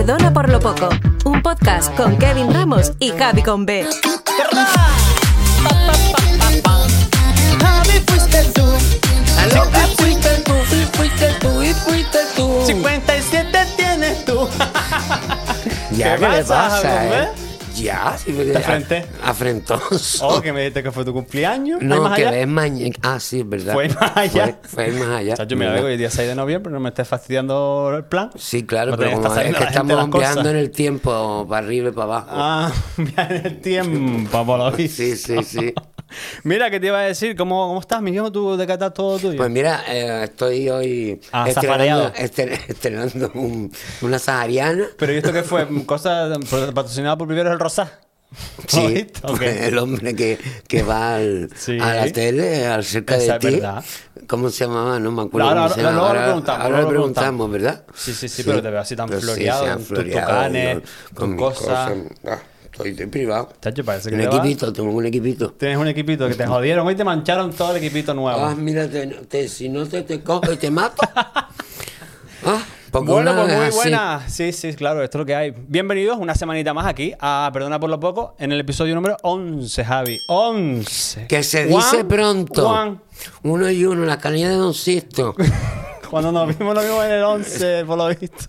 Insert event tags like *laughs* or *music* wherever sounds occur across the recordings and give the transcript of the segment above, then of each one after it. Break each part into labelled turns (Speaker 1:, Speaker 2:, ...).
Speaker 1: Perdona por lo poco, un podcast con Kevin Ramos y Javi con B.
Speaker 2: Tú.
Speaker 3: Y fuiste tú, y fuiste tú, y fuiste tú.
Speaker 2: 57 tienes tú.
Speaker 3: Ya,
Speaker 2: ¿Qué
Speaker 3: ¿qué, le
Speaker 2: pasa,
Speaker 3: pasa, eh? Ya, sí, porque-
Speaker 2: ¿Te afrenté?
Speaker 3: a- Afrentoso.
Speaker 2: Oh, que me dijiste que fue tu cumpleaños. ¿Hay
Speaker 3: no,
Speaker 2: más
Speaker 3: que
Speaker 2: allá?
Speaker 3: ves mañana. Ah, sí, es verdad.
Speaker 2: Fue más allá.
Speaker 3: Fue, fue más allá.
Speaker 2: Chacho, mira,
Speaker 3: ¿verdad?
Speaker 2: hoy día 6 de noviembre, no me estés fastidiando el plan.
Speaker 3: Sí, claro,
Speaker 2: No
Speaker 3: pero como es que
Speaker 2: la
Speaker 3: estamos viajando en el tiempo para arriba y para abajo.
Speaker 2: Ah, *laughs* viene el tiempo, por lo visto.
Speaker 3: Sí, sí, sí. *laughs*
Speaker 2: Mira, ¿qué te iba a decir? ¿Cómo, cómo estás, mi hijo? ¿Tú de qué está todo tuyo?
Speaker 3: Pues mira, eh, estoy hoy
Speaker 2: Ah,
Speaker 3: estrenando, estrenando un- una sahariana.
Speaker 2: ¿Pero ¿y esto qué fue? ¿Cosa patrocinada por Viveros el Rosá?
Speaker 3: Sí,
Speaker 2: ¿Viste? *laughs* Ok.
Speaker 3: el hombre que, que va al,
Speaker 2: Sí.
Speaker 3: a la tele, al cerca
Speaker 2: Esa
Speaker 3: de ti. ¿Cómo se llamaba? No me acuerdo.
Speaker 2: Ahora- ahora- luego lo preguntamos,
Speaker 3: ahora lo preguntamos, ¿verdad?
Speaker 2: Sí, sí, sí, pero te veo así tan
Speaker 3: sí,
Speaker 2: floreado,
Speaker 3: sí,
Speaker 2: tus
Speaker 3: floreado,
Speaker 2: tucanes,
Speaker 3: yo-
Speaker 2: tus
Speaker 3: con
Speaker 2: cosas.
Speaker 3: Ah, estoy de privado.
Speaker 2: Chacho, parece que
Speaker 3: Un
Speaker 2: te
Speaker 3: equipito, tengo un equipito.
Speaker 2: Tienes un equipito que te jodieron. Hoy te mancharon todo el equipito nuevo.
Speaker 3: Ah, mira, te- te- si no te, te cojo y te mato. *laughs* ah, porque
Speaker 2: Bueno, pues
Speaker 3: es
Speaker 2: muy buena. Sí, sí, claro, esto es lo que hay. Bienvenidos una semanita más aquí a Perdona por lo poco en el episodio número 11, Javi. 11.
Speaker 3: Que se dice pronto.
Speaker 2: Juan,
Speaker 3: Uno y uno, la canilla de Don Sisto. *laughs*
Speaker 2: cuando nos *laughs* vimos, nos vimos en el 11, por lo visto.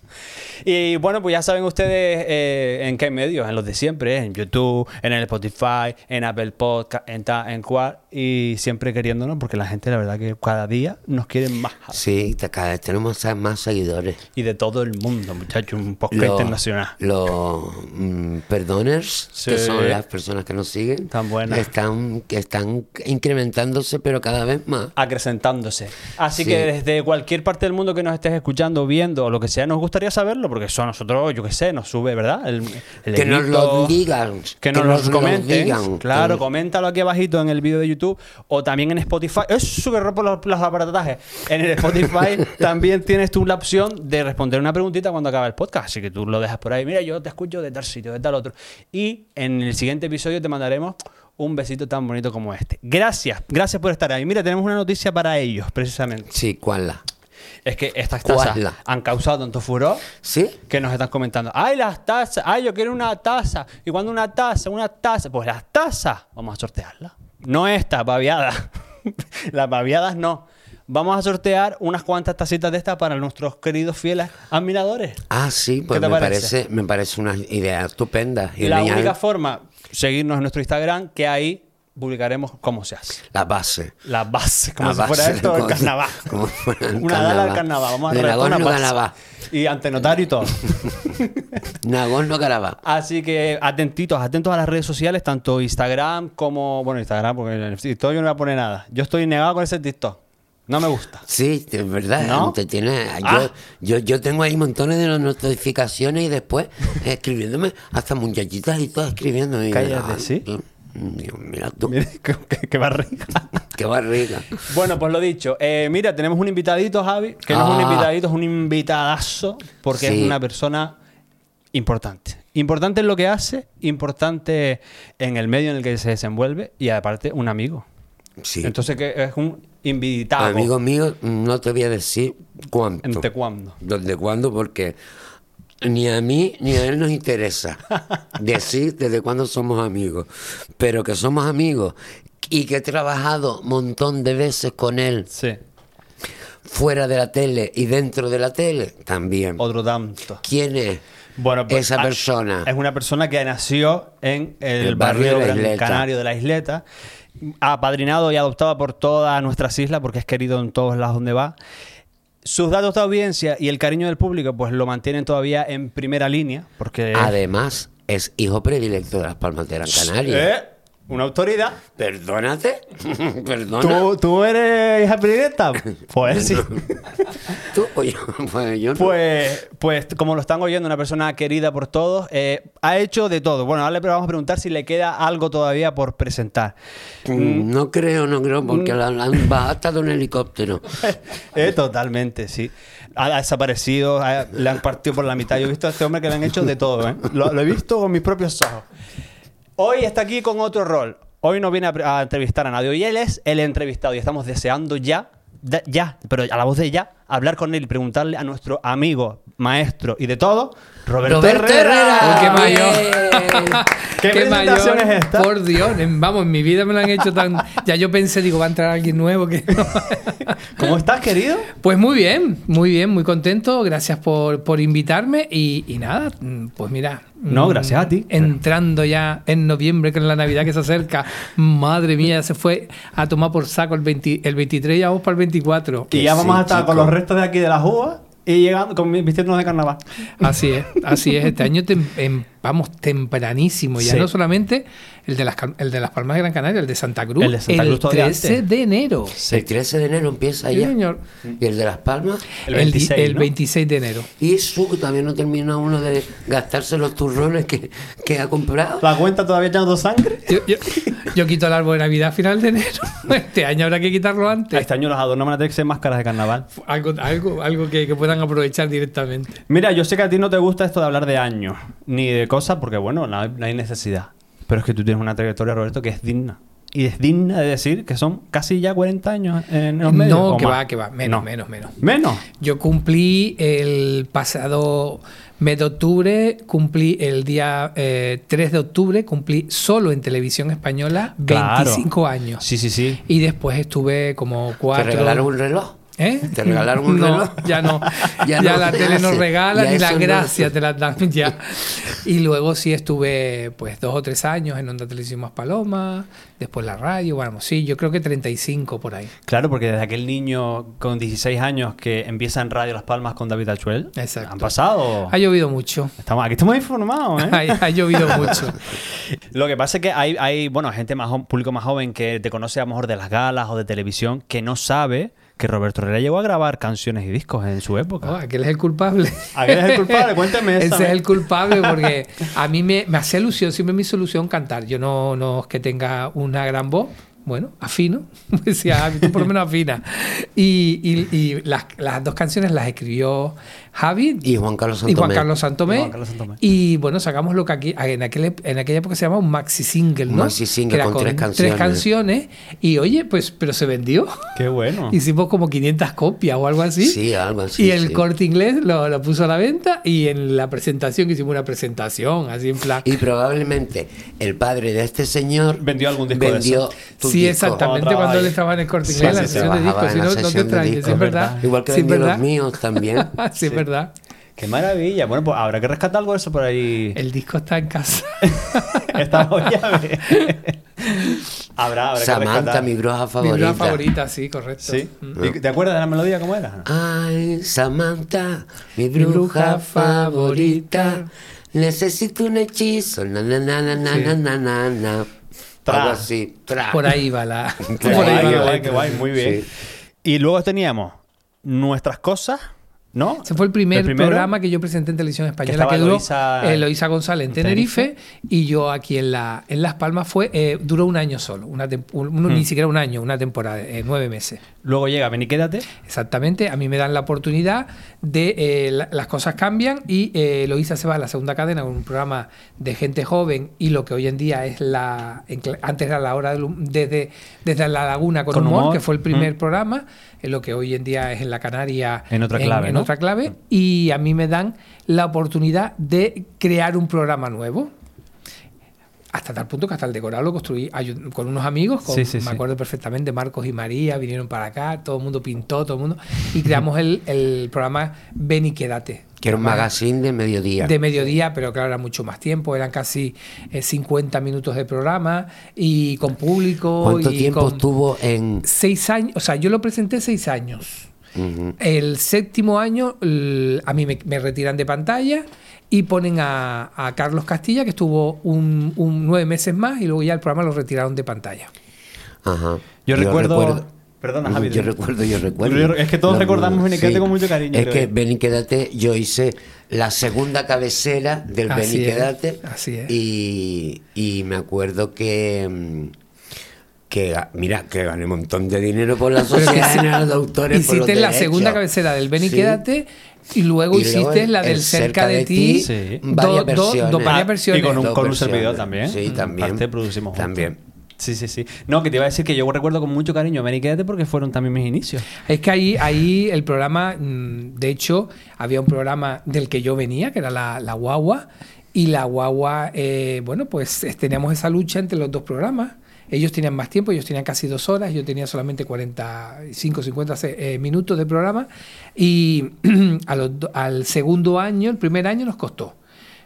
Speaker 2: Y bueno, pues ya saben ustedes eh, en qué medios, en los de siempre, en YouTube, en el Spotify, en Apple Podcast, en, ta- en cual, y siempre queriéndonos, porque la gente, la verdad, que cada día nos quiere más.
Speaker 3: Sí, cada vez tenemos más seguidores.
Speaker 2: Y de todo el mundo, muchachos, un podcast
Speaker 3: Los-
Speaker 2: internacional.
Speaker 3: Los mm, perdoners, que son las personas que nos siguen,
Speaker 2: Tan buenas.
Speaker 3: están, que están incrementándose, pero cada vez más.
Speaker 2: acrecentándose. Así
Speaker 3: Sí.
Speaker 2: que desde cualquier parte del mundo que nos estés escuchando, viendo o lo que sea, nos gustaría saberlo, porque eso a nosotros, yo qué sé, nos sube, ¿verdad? El, el
Speaker 3: Que nos lo digan.
Speaker 2: Que nos, los
Speaker 3: lo
Speaker 2: comenten.
Speaker 3: digan.
Speaker 2: Claro,
Speaker 3: Que-
Speaker 2: coméntalo aquí abajito en el vídeo de YouTube o también en Spotify. Es súper por los, los aparatajes. En el Spotify *laughs* también tienes tú la opción de responder una preguntita cuando acabe el podcast. Así que tú lo dejas por ahí. Mira, yo te escucho de tal sitio, de tal otro. Y en el siguiente episodio te mandaremos un besito tan bonito como este. Gracias, gracias por estar ahí. Mira, tenemos una noticia para ellos, precisamente.
Speaker 3: Sí, ¿cuál la?
Speaker 2: Es que estas
Speaker 3: ¿Cuál
Speaker 2: tazas
Speaker 3: la?
Speaker 2: han causado tanto furor
Speaker 3: ¿Sí?
Speaker 2: que nos están comentando. ¡Ay, las tazas! ¡Ay, yo quiero una taza! ¿Y cuando una taza? Una taza. Pues las tazas, vamos a sortearlas. No estas, babiadas. *laughs* las babiadas no. Vamos a sortear unas cuantas tacitas de estas para nuestros queridos fieles admiradores.
Speaker 3: Ah, sí, pues
Speaker 2: ¿Qué te
Speaker 3: me
Speaker 2: parece?
Speaker 3: parece? me parece una idea estupenda. Y
Speaker 2: la única forma, seguirnos en nuestro Instagram, que ahí publicaremos cómo se hace.
Speaker 3: la base.
Speaker 2: La base, como
Speaker 3: La
Speaker 2: si fuera esto el carnaval.
Speaker 3: como fuera el
Speaker 2: Una dala al
Speaker 3: carnaval.
Speaker 2: carnaval. Vamos a
Speaker 3: De
Speaker 2: una
Speaker 3: Nagorno. Karabaj.
Speaker 2: Y ante notario y todo. *laughs*
Speaker 3: Nagorno Karabaj.
Speaker 2: Así que atentitos, atentos a las redes sociales, tanto Instagram como. Bueno, Instagram, porque en el TikTok yo no voy a poner nada. Yo estoy negado con ese TikTok. No me gusta.
Speaker 3: Sí, es verdad.
Speaker 2: ¿No?
Speaker 3: Te tiene,
Speaker 2: Ah.
Speaker 3: yo, yo, yo tengo ahí montones de notificaciones y después escribiéndome, hasta muchachitas y todo escribiendo. Y,
Speaker 2: Cállate,
Speaker 3: ay,
Speaker 2: ¿sí?
Speaker 3: Dios mira *laughs* tú,
Speaker 2: qué, barriga. *laughs*
Speaker 3: qué barriga.
Speaker 2: Bueno, pues lo dicho. Eh, mira, tenemos un invitadito, Javi, que no es un
Speaker 3: Ah.
Speaker 2: invitadito, es un invitadazo, porque es una persona importante. Importante en lo que hace, importante en el medio en el que se desenvuelve y aparte un amigo.
Speaker 3: Sí.
Speaker 2: Entonces, que es un invitado.
Speaker 3: Amigo mío, no te voy a decir cuánto.
Speaker 2: ¿Entre cuándo?
Speaker 3: ¿Desde cuándo? Porque ni a mí ni a él nos interesa *laughs* decir desde cuándo somos amigos. Pero que somos amigos y que he trabajado un montón de veces con él
Speaker 2: Sí.
Speaker 3: fuera de la tele y dentro de la tele también.
Speaker 2: Otro tanto.
Speaker 3: ¿Quién es
Speaker 2: Bueno, pues,
Speaker 3: esa
Speaker 2: ah,
Speaker 3: persona?
Speaker 2: Es una persona que nació en el,
Speaker 3: El
Speaker 2: barrio,
Speaker 3: barrio.
Speaker 2: Canario de la Isleta, apadrinado y adoptado por todas nuestras islas porque es querido en todos lados donde va. Sus datos de audiencia y el cariño del público pues lo mantienen todavía en primera línea porque
Speaker 3: Además, es hijo predilecto de las Palmas de Gran Canaria.
Speaker 2: Eh, una autoridad.
Speaker 3: Perdónate. *laughs* Perdona.
Speaker 2: ¿Tú, tú eres hija predilecta? Pues sí. *laughs*
Speaker 3: Tú, pues yo, pues yo no.
Speaker 2: Pues, pues como lo están oyendo, una persona querida por todos, eh, ha hecho de todo. Bueno, ahora le vamos a preguntar si le queda algo todavía por presentar.
Speaker 3: Mm, No creo, no creo, porque la la han bajado un helicóptero. *laughs*
Speaker 2: Eh, totalmente, sí. Ha, ha desaparecido, ha- le han partido por la mitad. Yo he visto a este hombre que le han hecho de todo, ¿eh? Lo, lo he visto con mis propios ojos. Hoy está aquí con otro rol. Hoy no viene a, entrevistar a nadie. Hoy él es el entrevistado y estamos deseando ya, ya, pero a la voz de ya, hablar con él y preguntarle a nuestro amigo, maestro y de todo, Roberto,
Speaker 3: Roberto
Speaker 2: Herrera.
Speaker 3: Herrera.
Speaker 4: qué mayor.
Speaker 3: Bien.
Speaker 2: ¿Qué presentación es esta?
Speaker 4: Por Dios, en- vamos, en mi vida me lo han hecho tan. Ya yo pensé, digo, va a entrar alguien nuevo que no. *laughs*
Speaker 2: ¿Cómo estás, querido?
Speaker 4: Pues muy bien, muy bien, muy contento. Gracias por, por invitarme. Y, y nada, mm, pues mira.
Speaker 2: No,
Speaker 4: mm,
Speaker 2: gracias a ti.
Speaker 4: Entrando ya en noviembre, con la Navidad que se acerca. Madre mía, ya se fue a tomar por saco el, 20 el 23 y vamos para el 24.
Speaker 2: Y ya
Speaker 3: sí,
Speaker 2: vamos a estar con los restos de aquí de las uvas y llegando con vistiéndonos de carnaval.
Speaker 4: Así es, así es. Este año tem- em- vamos tempranísimo. Ya
Speaker 2: Sí.
Speaker 4: no solamente el de, las, el de las Palmas de Gran Canaria, el de Santa Cruz.
Speaker 2: El de Santa Cruz todavía
Speaker 4: 13
Speaker 2: antes.
Speaker 4: de enero.
Speaker 3: El 13 de enero empieza
Speaker 4: Sí,
Speaker 3: ya.
Speaker 4: señor.
Speaker 3: Y el de Las Palmas.
Speaker 2: El
Speaker 4: El, di-
Speaker 2: 26,
Speaker 4: el
Speaker 2: ¿no?
Speaker 4: 26 de enero.
Speaker 3: Y eso que todavía no termina uno de gastarse los turrones que, que ha comprado.
Speaker 2: La cuenta todavía echando sangre.
Speaker 4: Yo, yo- yo quito el árbol de Navidad a final de enero. *laughs* Este año habrá que quitarlo antes.
Speaker 2: Este año los adornos van a tener que ser máscaras de carnaval.
Speaker 4: Algo, algo, algo que, que puedan aprovechar directamente.
Speaker 2: Mira, yo sé que a ti no te gusta esto de hablar de años ni de cosas porque, bueno, no hay, no hay necesidad. Pero es que tú tienes una trayectoria, Roberto, que es digna. Y es digna de decir que son casi ya 40 años en los medios.
Speaker 4: No,
Speaker 2: ¿o
Speaker 4: que
Speaker 2: más?
Speaker 4: va, que va. Menos,
Speaker 2: No.
Speaker 4: menos, menos.
Speaker 2: Menos.
Speaker 4: Yo cumplí el pasado mes de octubre, cumplí el día eh, 3 de octubre, cumplí solo en televisión española 25
Speaker 2: Claro.
Speaker 4: años.
Speaker 2: Sí, sí, sí.
Speaker 4: Y después estuve como
Speaker 3: ¿Te
Speaker 4: cuatro.
Speaker 3: regalaron un reloj?
Speaker 4: ¿Eh?
Speaker 3: ¿Te regalaron un
Speaker 4: no,
Speaker 3: reloj?
Speaker 4: Ya no. *laughs*
Speaker 3: Ya
Speaker 4: ya
Speaker 3: no
Speaker 4: la *laughs* tele no
Speaker 3: hace.
Speaker 4: regala ni la
Speaker 3: no
Speaker 4: gracia te la dan *laughs* ya. Y luego sí estuve pues dos o tres años en Onda Televisión Más Paloma, después la radio, bueno, sí, yo creo que 35 por ahí.
Speaker 2: Claro, porque desde aquel niño con 16 años que empieza en Radio Las Palmas con David Achuel,
Speaker 4: Exacto.
Speaker 2: han pasado.
Speaker 4: Ha llovido mucho.
Speaker 2: Estamos, aquí estamos informados, ¿eh?
Speaker 4: Ha, ha llovido mucho.
Speaker 2: Lo que pasa es que hay, hay bueno, gente más público más joven que te conoce a lo mejor de las galas o de televisión que no sabe que Roberto Herrera llegó a grabar canciones y discos en su época.
Speaker 4: Oh, aquel es el culpable.
Speaker 2: Aquel es el culpable, cuéntame *laughs* esa,
Speaker 4: Ese es el culpable porque *laughs* a mí me, me hacía ilusión, siempre me hizo ilusión cantar. Yo no, no es que tenga una gran voz, bueno, afino, decía, "Ah, tú por lo menos afina. Y, y- y las, las dos canciones las escribió Javi
Speaker 3: Y Juan Carlos
Speaker 4: y Juan
Speaker 3: Santomé.
Speaker 4: Carlos Santomé.
Speaker 2: Y Juan Carlos Santomé.
Speaker 4: Y bueno, sacamos lo que aquí, en, aquel, en aquella época se llamaba un maxi single, ¿no?
Speaker 3: Maxi single
Speaker 4: Que era
Speaker 3: con tres canciones.
Speaker 4: canciones. Y oye, pues, pero se vendió.
Speaker 2: Qué bueno. *laughs*
Speaker 4: Hicimos como 500 copias o algo así.
Speaker 3: Sí, algo así.
Speaker 4: y el
Speaker 3: sí.
Speaker 4: corte inglés lo, lo puso a la venta y en la presentación hicimos una presentación, así en plan.
Speaker 3: Y probablemente el padre de este señor
Speaker 2: Vendió algún disco de
Speaker 3: vendió
Speaker 2: eso.
Speaker 3: tu
Speaker 4: Sí,
Speaker 3: disco.
Speaker 4: exactamente,
Speaker 2: Cuando
Speaker 4: él estaba en el corte inglés,
Speaker 2: sí,
Speaker 4: la
Speaker 2: sí,
Speaker 4: sesión de discos. Si no, no te
Speaker 3: de
Speaker 4: extrañes, es verdad.
Speaker 3: Igual que vendió
Speaker 4: verdad.
Speaker 3: los míos también. *laughs*
Speaker 4: sí, verdad.
Speaker 2: Qué maravilla. Bueno, pues habrá que rescatar algo de eso por ahí.
Speaker 4: El disco está en casa. *laughs*
Speaker 2: Estamos ya. habrá, habrá que
Speaker 3: Samantha,
Speaker 2: rescatar.
Speaker 3: mi bruja
Speaker 4: Mi
Speaker 3: favorita.
Speaker 4: bruja favorita, sí, correcto.
Speaker 2: Sí.
Speaker 4: Mm.
Speaker 2: ¿Y ¿Te acuerdas de la melodía cómo era?
Speaker 3: Ay, Samantha, mi
Speaker 4: Mi bruja
Speaker 3: favorita. Necesito un hechizo. Na, na, na, na, na,
Speaker 4: Sí.
Speaker 3: na, na, na, na.
Speaker 2: Tra.
Speaker 3: Algo así. Tra.
Speaker 4: Por ahí va la.
Speaker 3: Qué *laughs*
Speaker 4: por ahí
Speaker 2: guay,
Speaker 4: va
Speaker 2: muy bien.
Speaker 3: Sí.
Speaker 2: Y luego teníamos nuestras cosas, ¿no?
Speaker 4: Ese fue el primer programa que yo presenté en televisión española que duró
Speaker 2: Eloísa-
Speaker 4: Eloísa González en
Speaker 2: en
Speaker 4: Tenerife,
Speaker 2: Tenerife.
Speaker 4: y yo aquí en la en Las Palmas fue eh, duró un año solo, una un-
Speaker 2: Hmm.
Speaker 4: ni siquiera un año, una temporada, eh, nueve meses.
Speaker 2: Luego llega Ven y quédate.
Speaker 4: Exactamente, a mí me dan la oportunidad de eh, la- las cosas cambian y eh, Eloísa se va a la segunda cadena con un programa de gente joven y lo que hoy en día es la en antes era la hora hum- desde desde la laguna con,
Speaker 2: Con
Speaker 4: humor,
Speaker 2: humor,
Speaker 4: que fue el primer
Speaker 2: mm.
Speaker 4: programa, es lo que hoy en día es en la Canaria
Speaker 2: En otra clave,
Speaker 4: en
Speaker 2: ¿no?
Speaker 4: otra clave y a mí me dan la oportunidad de crear un programa nuevo. Hasta tal punto que hasta el decorado lo construí con unos amigos, con-
Speaker 2: Sí, sí,
Speaker 4: me
Speaker 2: sí.
Speaker 4: acuerdo perfectamente, Marcos y María vinieron para acá, todo el mundo pintó, todo el mundo, y creamos el, el programa Ven y Quédate.
Speaker 3: Que era un magazine de mediodía.
Speaker 4: De mediodía, pero claro, era mucho más tiempo, eran casi eh, 50 minutos de programa y con público.
Speaker 3: ¿Cuánto
Speaker 4: y
Speaker 3: tiempo
Speaker 4: con
Speaker 3: estuvo en...?
Speaker 4: Seis años, o sea, yo lo presenté seis años. El séptimo año a mí me, me retiran de pantalla y ponen a, a Carlos Castilla, que estuvo un, un nueve meses más, y luego ya el programa lo retiraron de pantalla.
Speaker 3: Ajá.
Speaker 2: Yo recuerdo- Perdona, Javi,
Speaker 3: Yo recuerdo, yo recuerdo.
Speaker 2: Yo- es que todos
Speaker 3: La-
Speaker 2: recordamos Ven y Quédate con mucho cariño,
Speaker 3: Es
Speaker 2: creo
Speaker 3: que
Speaker 2: yo.
Speaker 3: Ven y Quédate, yo hice la segunda cabecera del Ven
Speaker 4: Así
Speaker 3: y
Speaker 4: es,
Speaker 3: Quédate.
Speaker 4: así es.
Speaker 3: Y, y me acuerdo que... mm, que mira, que gané un montón de dinero por la sociedad
Speaker 4: sí,
Speaker 3: general de autores. por los
Speaker 4: Hiciste la
Speaker 3: derechos.
Speaker 4: segunda cabecera del Ven y
Speaker 3: Sí.
Speaker 4: Quédate y luego
Speaker 3: Y luego
Speaker 4: hiciste
Speaker 3: el-
Speaker 4: la del
Speaker 3: el
Speaker 4: Cerca de ti.
Speaker 2: Sí.
Speaker 3: varias
Speaker 4: do- do-
Speaker 3: versiones.
Speaker 4: do- varias
Speaker 2: Ah,
Speaker 4: versiones.
Speaker 2: Y con un, con un servidor también.
Speaker 3: Sí, también.
Speaker 2: Parte producimos juntos. Sí, sí, sí. No, que te iba a decir que yo recuerdo con mucho cariño Meriquete porque fueron también mis inicios.
Speaker 4: Es que ahí, ahí el programa, mm, de hecho, había un programa del que yo venía, que era la, guagua, y la guagua, eh, bueno, pues eh, teníamos esa lucha entre los dos programas. Ellos tenían más tiempo, ellos tenían casi dos horas, yo tenía solamente 45, 50 eh, minutos de programa. Y *clears throat* al segundo año, el primer año nos costó.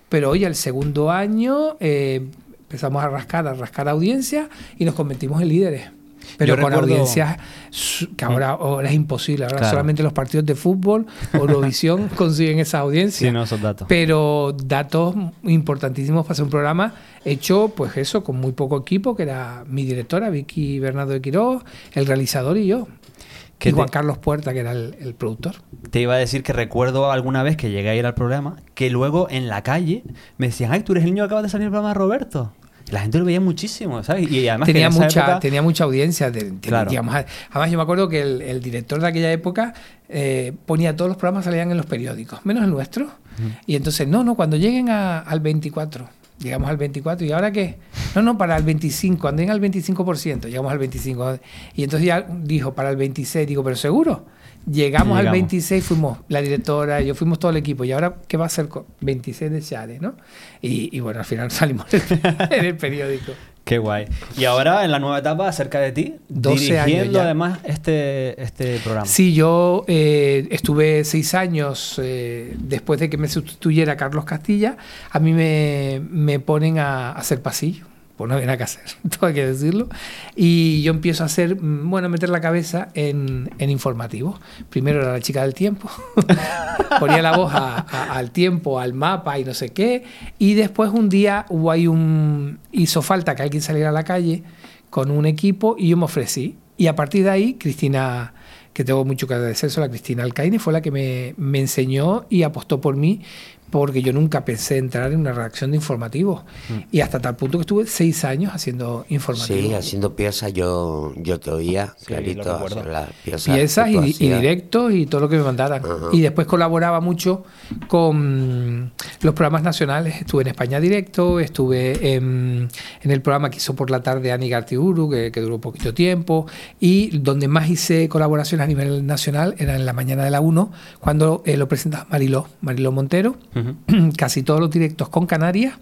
Speaker 4: Pero hoy, al segundo año, eh, empezamos a rascar, a rascar audiencia y nos convertimos en líderes. Pero
Speaker 2: Yo
Speaker 4: con
Speaker 2: recuerdo-
Speaker 4: audiencias que ahora, ahora es imposible. Ahora
Speaker 2: Claro.
Speaker 4: solamente los partidos de fútbol, Eurovisión, *laughs* consiguen esa audiencia.
Speaker 2: Sí, no, esos datos.
Speaker 4: Pero datos importantísimos para hacer un programa hecho, pues eso, con muy poco equipo, que era mi directora, Vicky Bernardo de Quiroz, el realizador y yo.
Speaker 2: ¿Qué
Speaker 4: Y Juan
Speaker 2: te-
Speaker 4: Carlos Puerta, que era el, el productor.
Speaker 2: Te iba a decir que recuerdo alguna vez que llegué a ir al programa que luego en la calle me decían, ay, tú eres el niño que acaba de salir del programa de Roberto. La gente lo veía muchísimo, ¿sabes? Y además que
Speaker 4: tenía mucha
Speaker 2: época-
Speaker 4: tenía mucha audiencia de- de-
Speaker 2: Claro.
Speaker 4: digamos, además yo me acuerdo que el, el director de aquella época eh, ponía todos los programas salían en los periódicos menos el nuestro y entonces no no cuando lleguen a- al 24 llegamos al 24 y ahora qué no no para el 25 cuando lleguen al 25% llegamos al 25 y entonces ya dijo para el 26 digo pero seguro Llegamos, al
Speaker 2: Llegamos.
Speaker 4: 26, fuimos la directora, yo fuimos todo el equipo. ¿Y ahora qué va a hacer con 26 de Chare, no? Y, y bueno, al final *laughs* salimos en el periódico.
Speaker 2: Qué guay. Y ahora en la nueva etapa, acerca de ti,
Speaker 4: 12 años
Speaker 2: dirigiendo
Speaker 4: ya.
Speaker 2: además este, este programa.
Speaker 4: Sí, yo eh, estuve seis años eh, después de que me sustituyera Carlos Castilla. A mí me, me ponen a, a hacer pasillo. Pues no había nada que hacer, *laughs* todo hay que decirlo. Y yo empiezo a hacer, mm, bueno, a meter la cabeza en, en informativos. Primero era la chica del tiempo, *laughs* ponía la voz al tiempo, al mapa y no sé qué. Y después un día hubo un. hizo falta que alguien saliera a la calle con un equipo y yo me ofrecí. Y a partir de ahí, Cristina, que tengo mucho que agradecer, a Cristina Alcaine, fue la que me, me enseñó y apostó por mí, porque yo nunca pensé entrar en una redacción de informativos. Y hasta tal punto que estuve seis años haciendo informativos.
Speaker 3: Sí, haciendo piezas yo, yo te oía
Speaker 2: Sí,
Speaker 3: clarito hacer las piezas.
Speaker 4: piezas y, directos y todo lo que me mandaran. Y después colaboraba mucho con los programas nacionales. Estuve en España Directo, estuve en, en el programa que hizo por la tarde Ani Gartiburu, que, que duró poquito tiempo. Y donde más hice colaboraciones a nivel nacional era en la mañana de la 1, cuando eh, lo presentaba Mariló, Mariló Montero. *clears throat* Casi todos los directos con Canarias.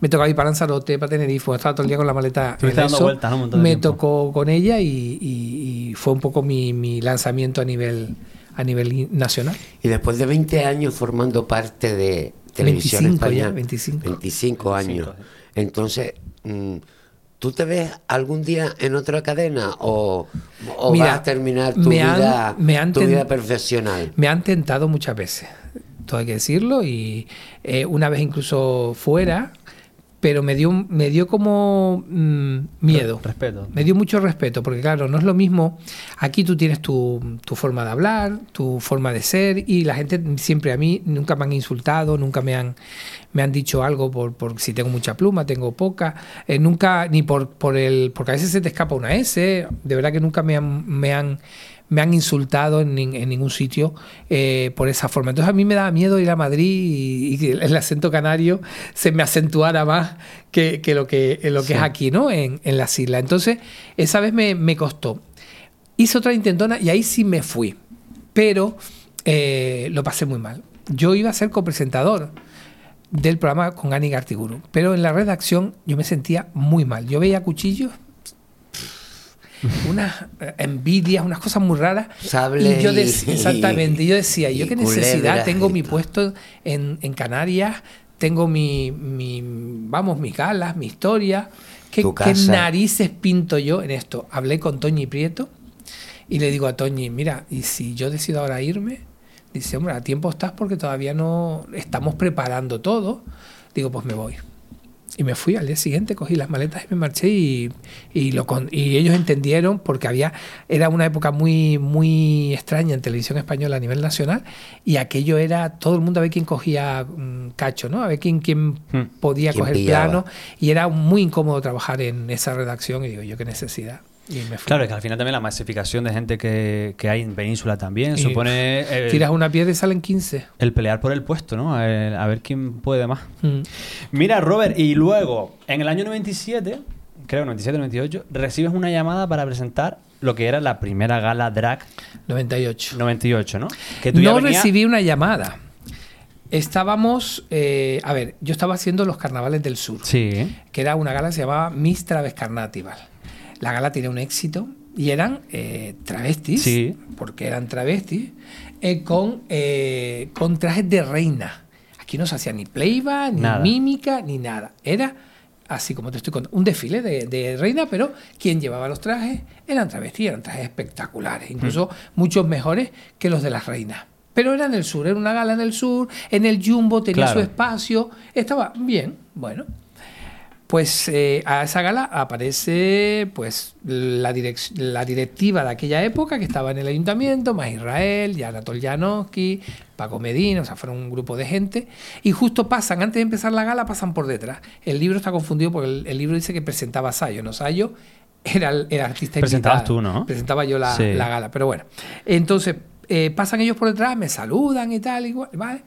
Speaker 4: Me tocaba ir para Lanzarote, para Tenerife, estaba todo el día con la maleta. En
Speaker 2: dando
Speaker 4: eso.
Speaker 2: vueltas, ¿no? Un montón de
Speaker 4: Me
Speaker 2: tiempo.
Speaker 4: tocó con ella y, y- y fue un poco mi, mi lanzamiento a nivel, a nivel i- nacional.
Speaker 3: Y después de 20 años formando parte de Televisión
Speaker 4: 25
Speaker 3: Española.
Speaker 4: ya, 25.
Speaker 3: 25 años.
Speaker 2: 25,
Speaker 3: Entonces, mm, ¿tú te ves algún día en otra cadena o, o
Speaker 4: Mira,
Speaker 3: vas a terminar tu,
Speaker 4: me han-
Speaker 3: vida,
Speaker 4: me han
Speaker 3: tu
Speaker 4: ten-
Speaker 3: vida profesional?
Speaker 4: Me han tentado muchas veces, todo hay que decirlo, y eh, una vez incluso fuera, pero me dio, me dio como mm, miedo.
Speaker 2: Respeto.
Speaker 4: Me dio mucho respeto, porque claro, no es lo mismo. Aquí tú tienes tu, tu forma de hablar, tu forma de ser, y la gente siempre a mí nunca me han insultado, nunca me han, me han dicho algo por, por si tengo mucha pluma, tengo poca, eh, nunca, ni por, por el. porque a veces se te escapa una S, de verdad que nunca me han. Me han me han insultado en, nin- en ningún sitio eh, por esa forma. Entonces a mí me daba miedo ir a Madrid y, que el acento canario se me acentuara más que, que lo que, lo que es aquí, ¿no? En, en las islas. Entonces, esa vez me, me costó. Hice otra intentona y ahí sí me fui. Pero eh, lo pasé muy mal. Yo iba a ser copresentador del programa con Ani Gartiguru, pero en la redacción yo me sentía muy mal. Yo veía cuchillos, unas eh, envidias, unas cosas muy raras.
Speaker 3: Sable
Speaker 4: y yo decía, exactamente, yo decía, *laughs* yo qué necesidad tengo mi puesto en, en Canarias, tengo mi, mi, vamos, mis galas, mi historia. ¿Qué, qué narices pinto yo en esto? Hablé con Toñi Prieto y le digo a Toñi, mira, y si yo decido ahora irme, dice, hombre, a tiempo estás porque todavía no estamos preparando todo. Digo, pues me voy. Y me fui al día siguiente, cogí las maletas y me marché y, y, lo con- y ellos entendieron porque había era una época muy muy extraña en televisión española a nivel nacional y aquello era todo el mundo a ver quién cogía mm, cacho, ¿no? A ver quién, quién
Speaker 2: Hmm.
Speaker 4: podía
Speaker 3: Quién
Speaker 4: coger
Speaker 3: pillaba.
Speaker 4: plano y era muy incómodo trabajar en esa redacción y digo, yo qué necesidad. Y me fui.
Speaker 2: Claro, es que al final también la masificación de gente que, que hay en Península también
Speaker 4: Y
Speaker 2: supone
Speaker 4: Tiras una piedra y salen 15.
Speaker 2: el pelear por el puesto, ¿no? El- a ver quién puede más.
Speaker 4: Mm.
Speaker 2: Mira, Robert, y luego, en el año 97, creo 97, 98, recibes una llamada para presentar lo que era la primera gala drag
Speaker 4: 98.
Speaker 2: 98, ¿no? Que tú ya
Speaker 4: no
Speaker 2: venías-
Speaker 4: recibí una llamada. Estábamos, eh, a ver, yo estaba haciendo los carnavales del sur,
Speaker 2: Sí.
Speaker 4: que era una gala que se llamaba Miss Traves Carnatival. La gala tenía un éxito y eran eh, travestis,
Speaker 2: Sí.
Speaker 4: porque eran travestis, eh, con, eh, con trajes de reina. Aquí no se hacía ni playback, ni
Speaker 2: Nada.
Speaker 4: mímica, ni nada. Era así como te estoy contando, un desfile de, de reina, pero quien llevaba los trajes eran travestis, eran trajes espectaculares, incluso muchos mejores que los de las reinas. Pero era en el sur, era una gala en el sur, en el Jumbo tenía
Speaker 2: Claro.
Speaker 4: su espacio, estaba bien, bueno. Pues eh, a esa gala aparece pues la, direc- la directiva de aquella época que estaba en el ayuntamiento, más Israel, y Anatol Janowski, Paco Medina, o sea, fueron un grupo de gente. Y justo pasan, antes de empezar la gala, pasan por detrás. El libro está confundido porque el, el libro dice que presentaba Sayo, no Sayo era el, el artista
Speaker 2: Presentabas tú, ¿no?
Speaker 4: Presentaba yo la,
Speaker 2: Sí.
Speaker 4: la gala, pero bueno. Entonces, eh, pasan ellos por detrás, me saludan y tal, igual, ¿vale?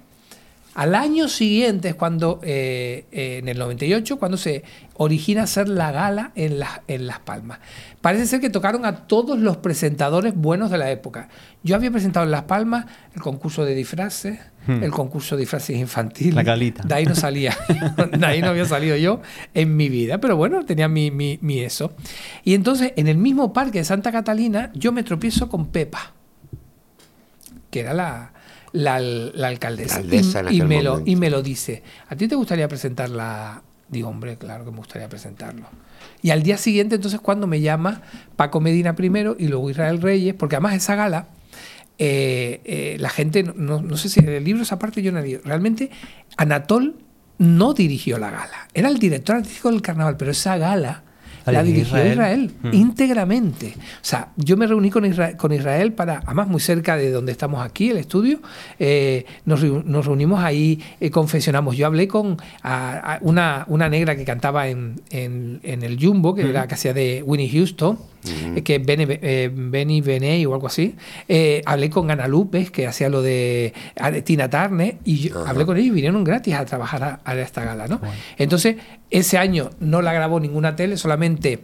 Speaker 4: Al año siguiente es cuando, eh, eh, en el 98, cuando se origina hacer la gala en, las en Las Palmas. Parece ser que tocaron a todos los presentadores buenos de la época. Yo había presentado en Las Palmas el concurso de disfraces,
Speaker 2: Hmm.
Speaker 4: el concurso de disfraces infantiles.
Speaker 2: La galita.
Speaker 4: De ahí no salía, *laughs* de ahí no había salido yo en mi vida, pero bueno, tenía mi, mi, mi eso. Y entonces, en el mismo parque de Santa Catalina, yo me tropiezo con Pepa, que era la, la, la alcaldesa. Y, me lo,
Speaker 3: momento.
Speaker 4: y me lo dice, ¿a ti te gustaría presentarla? Digo, hombre, claro que me gustaría presentarlo. Y al día siguiente, entonces, cuando me llama Paco Medina primero y luego Israel Reyes, porque además esa gala, eh, eh, la gente, no- no, sé si en el libro esa parte yo no leí. Realmente, Anatol no dirigió la gala. Era el director artístico del carnaval, pero esa gala
Speaker 2: La
Speaker 4: la,
Speaker 2: dirigió Israel.
Speaker 4: Israel,
Speaker 2: Mm.
Speaker 4: íntegramente. O sea, yo me reuní con Israel, con Israel para, además muy cerca de donde estamos aquí, el estudio, eh, nos, reu- nos reunimos ahí, eh, confesionamos. Yo hablé con a- a una, una negra que cantaba en, en- en el Jumbo, que era que hacía de Winnie Houston, eh, que es Benny, eh, Benny Beney o algo así. Eh, hablé con Ana Lupes, que hacía lo de a- de Tina Turner, y yo hablé con ellos y vinieron gratis a trabajar a, a esta gala, ¿no? Entonces, ese año no la grabó ninguna tele, solamente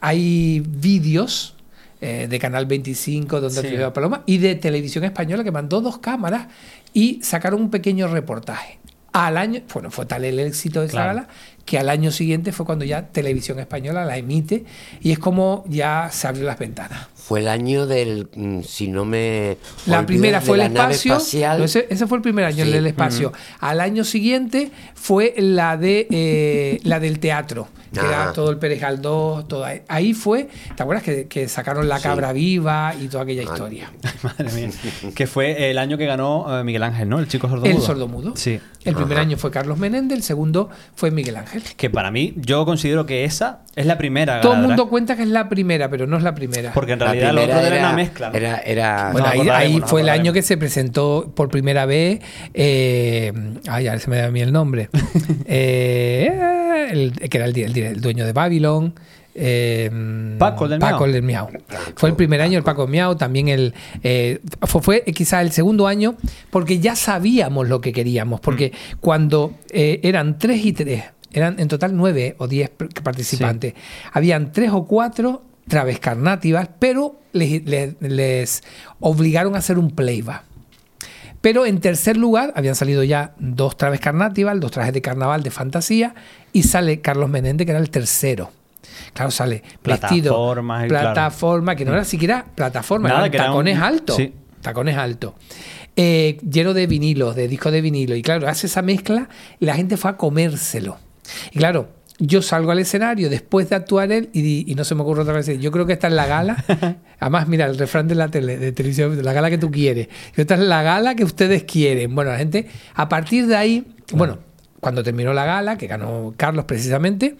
Speaker 4: hay vídeos eh, de Canal 25 donde
Speaker 2: Sí.
Speaker 4: Paloma y de Televisión Española que mandó dos cámaras y sacaron un pequeño reportaje. Al año, bueno, fue tal el éxito de esa
Speaker 2: Claro.
Speaker 4: gala que al año siguiente fue cuando ya Televisión Española la emite y es como ya se abrió las ventanas.
Speaker 3: Fue el año del, mm, si no me
Speaker 4: La primera fue el espacio. no, ese, ese fue el primer año, el
Speaker 3: Sí.
Speaker 4: del espacio. Al año siguiente fue la de eh, la del teatro, que
Speaker 3: Ah.
Speaker 4: era todo el Pérez Galdós, todo ahí. Ahí fue, ¿te acuerdas que, que sacaron la
Speaker 3: Sí.
Speaker 4: cabra viva y toda
Speaker 3: Ah.
Speaker 4: aquella historia? *laughs*
Speaker 2: Madre mía. que fue el año que ganó eh, Miguel Ángel, ¿no? El chico sordomudo.
Speaker 4: El sordomudo.
Speaker 2: Sí.
Speaker 4: El primer año fue Carlos Menéndez, el segundo fue Miguel Ángel.
Speaker 2: Que para mí, yo considero que esa es la primera.
Speaker 4: Todo el mundo cuenta que es la primera, pero no es la primera.
Speaker 2: Porque en
Speaker 3: La
Speaker 2: realidad lo otro era,
Speaker 3: era,
Speaker 2: una mezcla. ¿no?
Speaker 3: Era, era-
Speaker 4: Bueno, ahí, fue el año que se presentó por primera vez. Eh, ay, ahora se me da a mí el nombre. *laughs* Eh, el, que era el, dueño de Babylon. eh,
Speaker 2: Paco, el del
Speaker 4: Paco,
Speaker 2: Miau.
Speaker 4: del Miau. Fue el primer año el Paco Miau, también el. eh, fue, fue quizá el segundo año, porque ya sabíamos lo que queríamos. Porque
Speaker 2: Mm.
Speaker 4: cuando eh, eran tres y tres, eran en total nueve o diez participantes, habían tres o cuatro traves carnativas, pero les, les- les obligaron a hacer un playback. Pero en tercer lugar habían salido ya dos trajes carnativas, dos trajes de carnaval de fantasía, y sale Carlos Menéndez, que era el tercero. Claro, sale vestido,
Speaker 2: claro.
Speaker 4: plataforma, que no era siquiera plataforma,
Speaker 2: Nada,
Speaker 4: eran
Speaker 2: que era
Speaker 4: tacones
Speaker 2: un-
Speaker 4: altos.
Speaker 2: sí.
Speaker 4: Tacones altos. Eh, lleno de vinilos, de discos de vinilo. Y claro, hace esa mezcla y la gente fue a comérselo. Y claro, yo salgo al escenario después de actuar él y, y no se me ocurre otra vez decir, yo creo que esta es la gala. *laughs* Además, mira, el refrán de la tele, de televisión, la gala que tú quieres. Esta es la gala que ustedes quieren. Bueno, la gente, a partir de ahí, bueno, cuando terminó la gala, que ganó Carlos precisamente,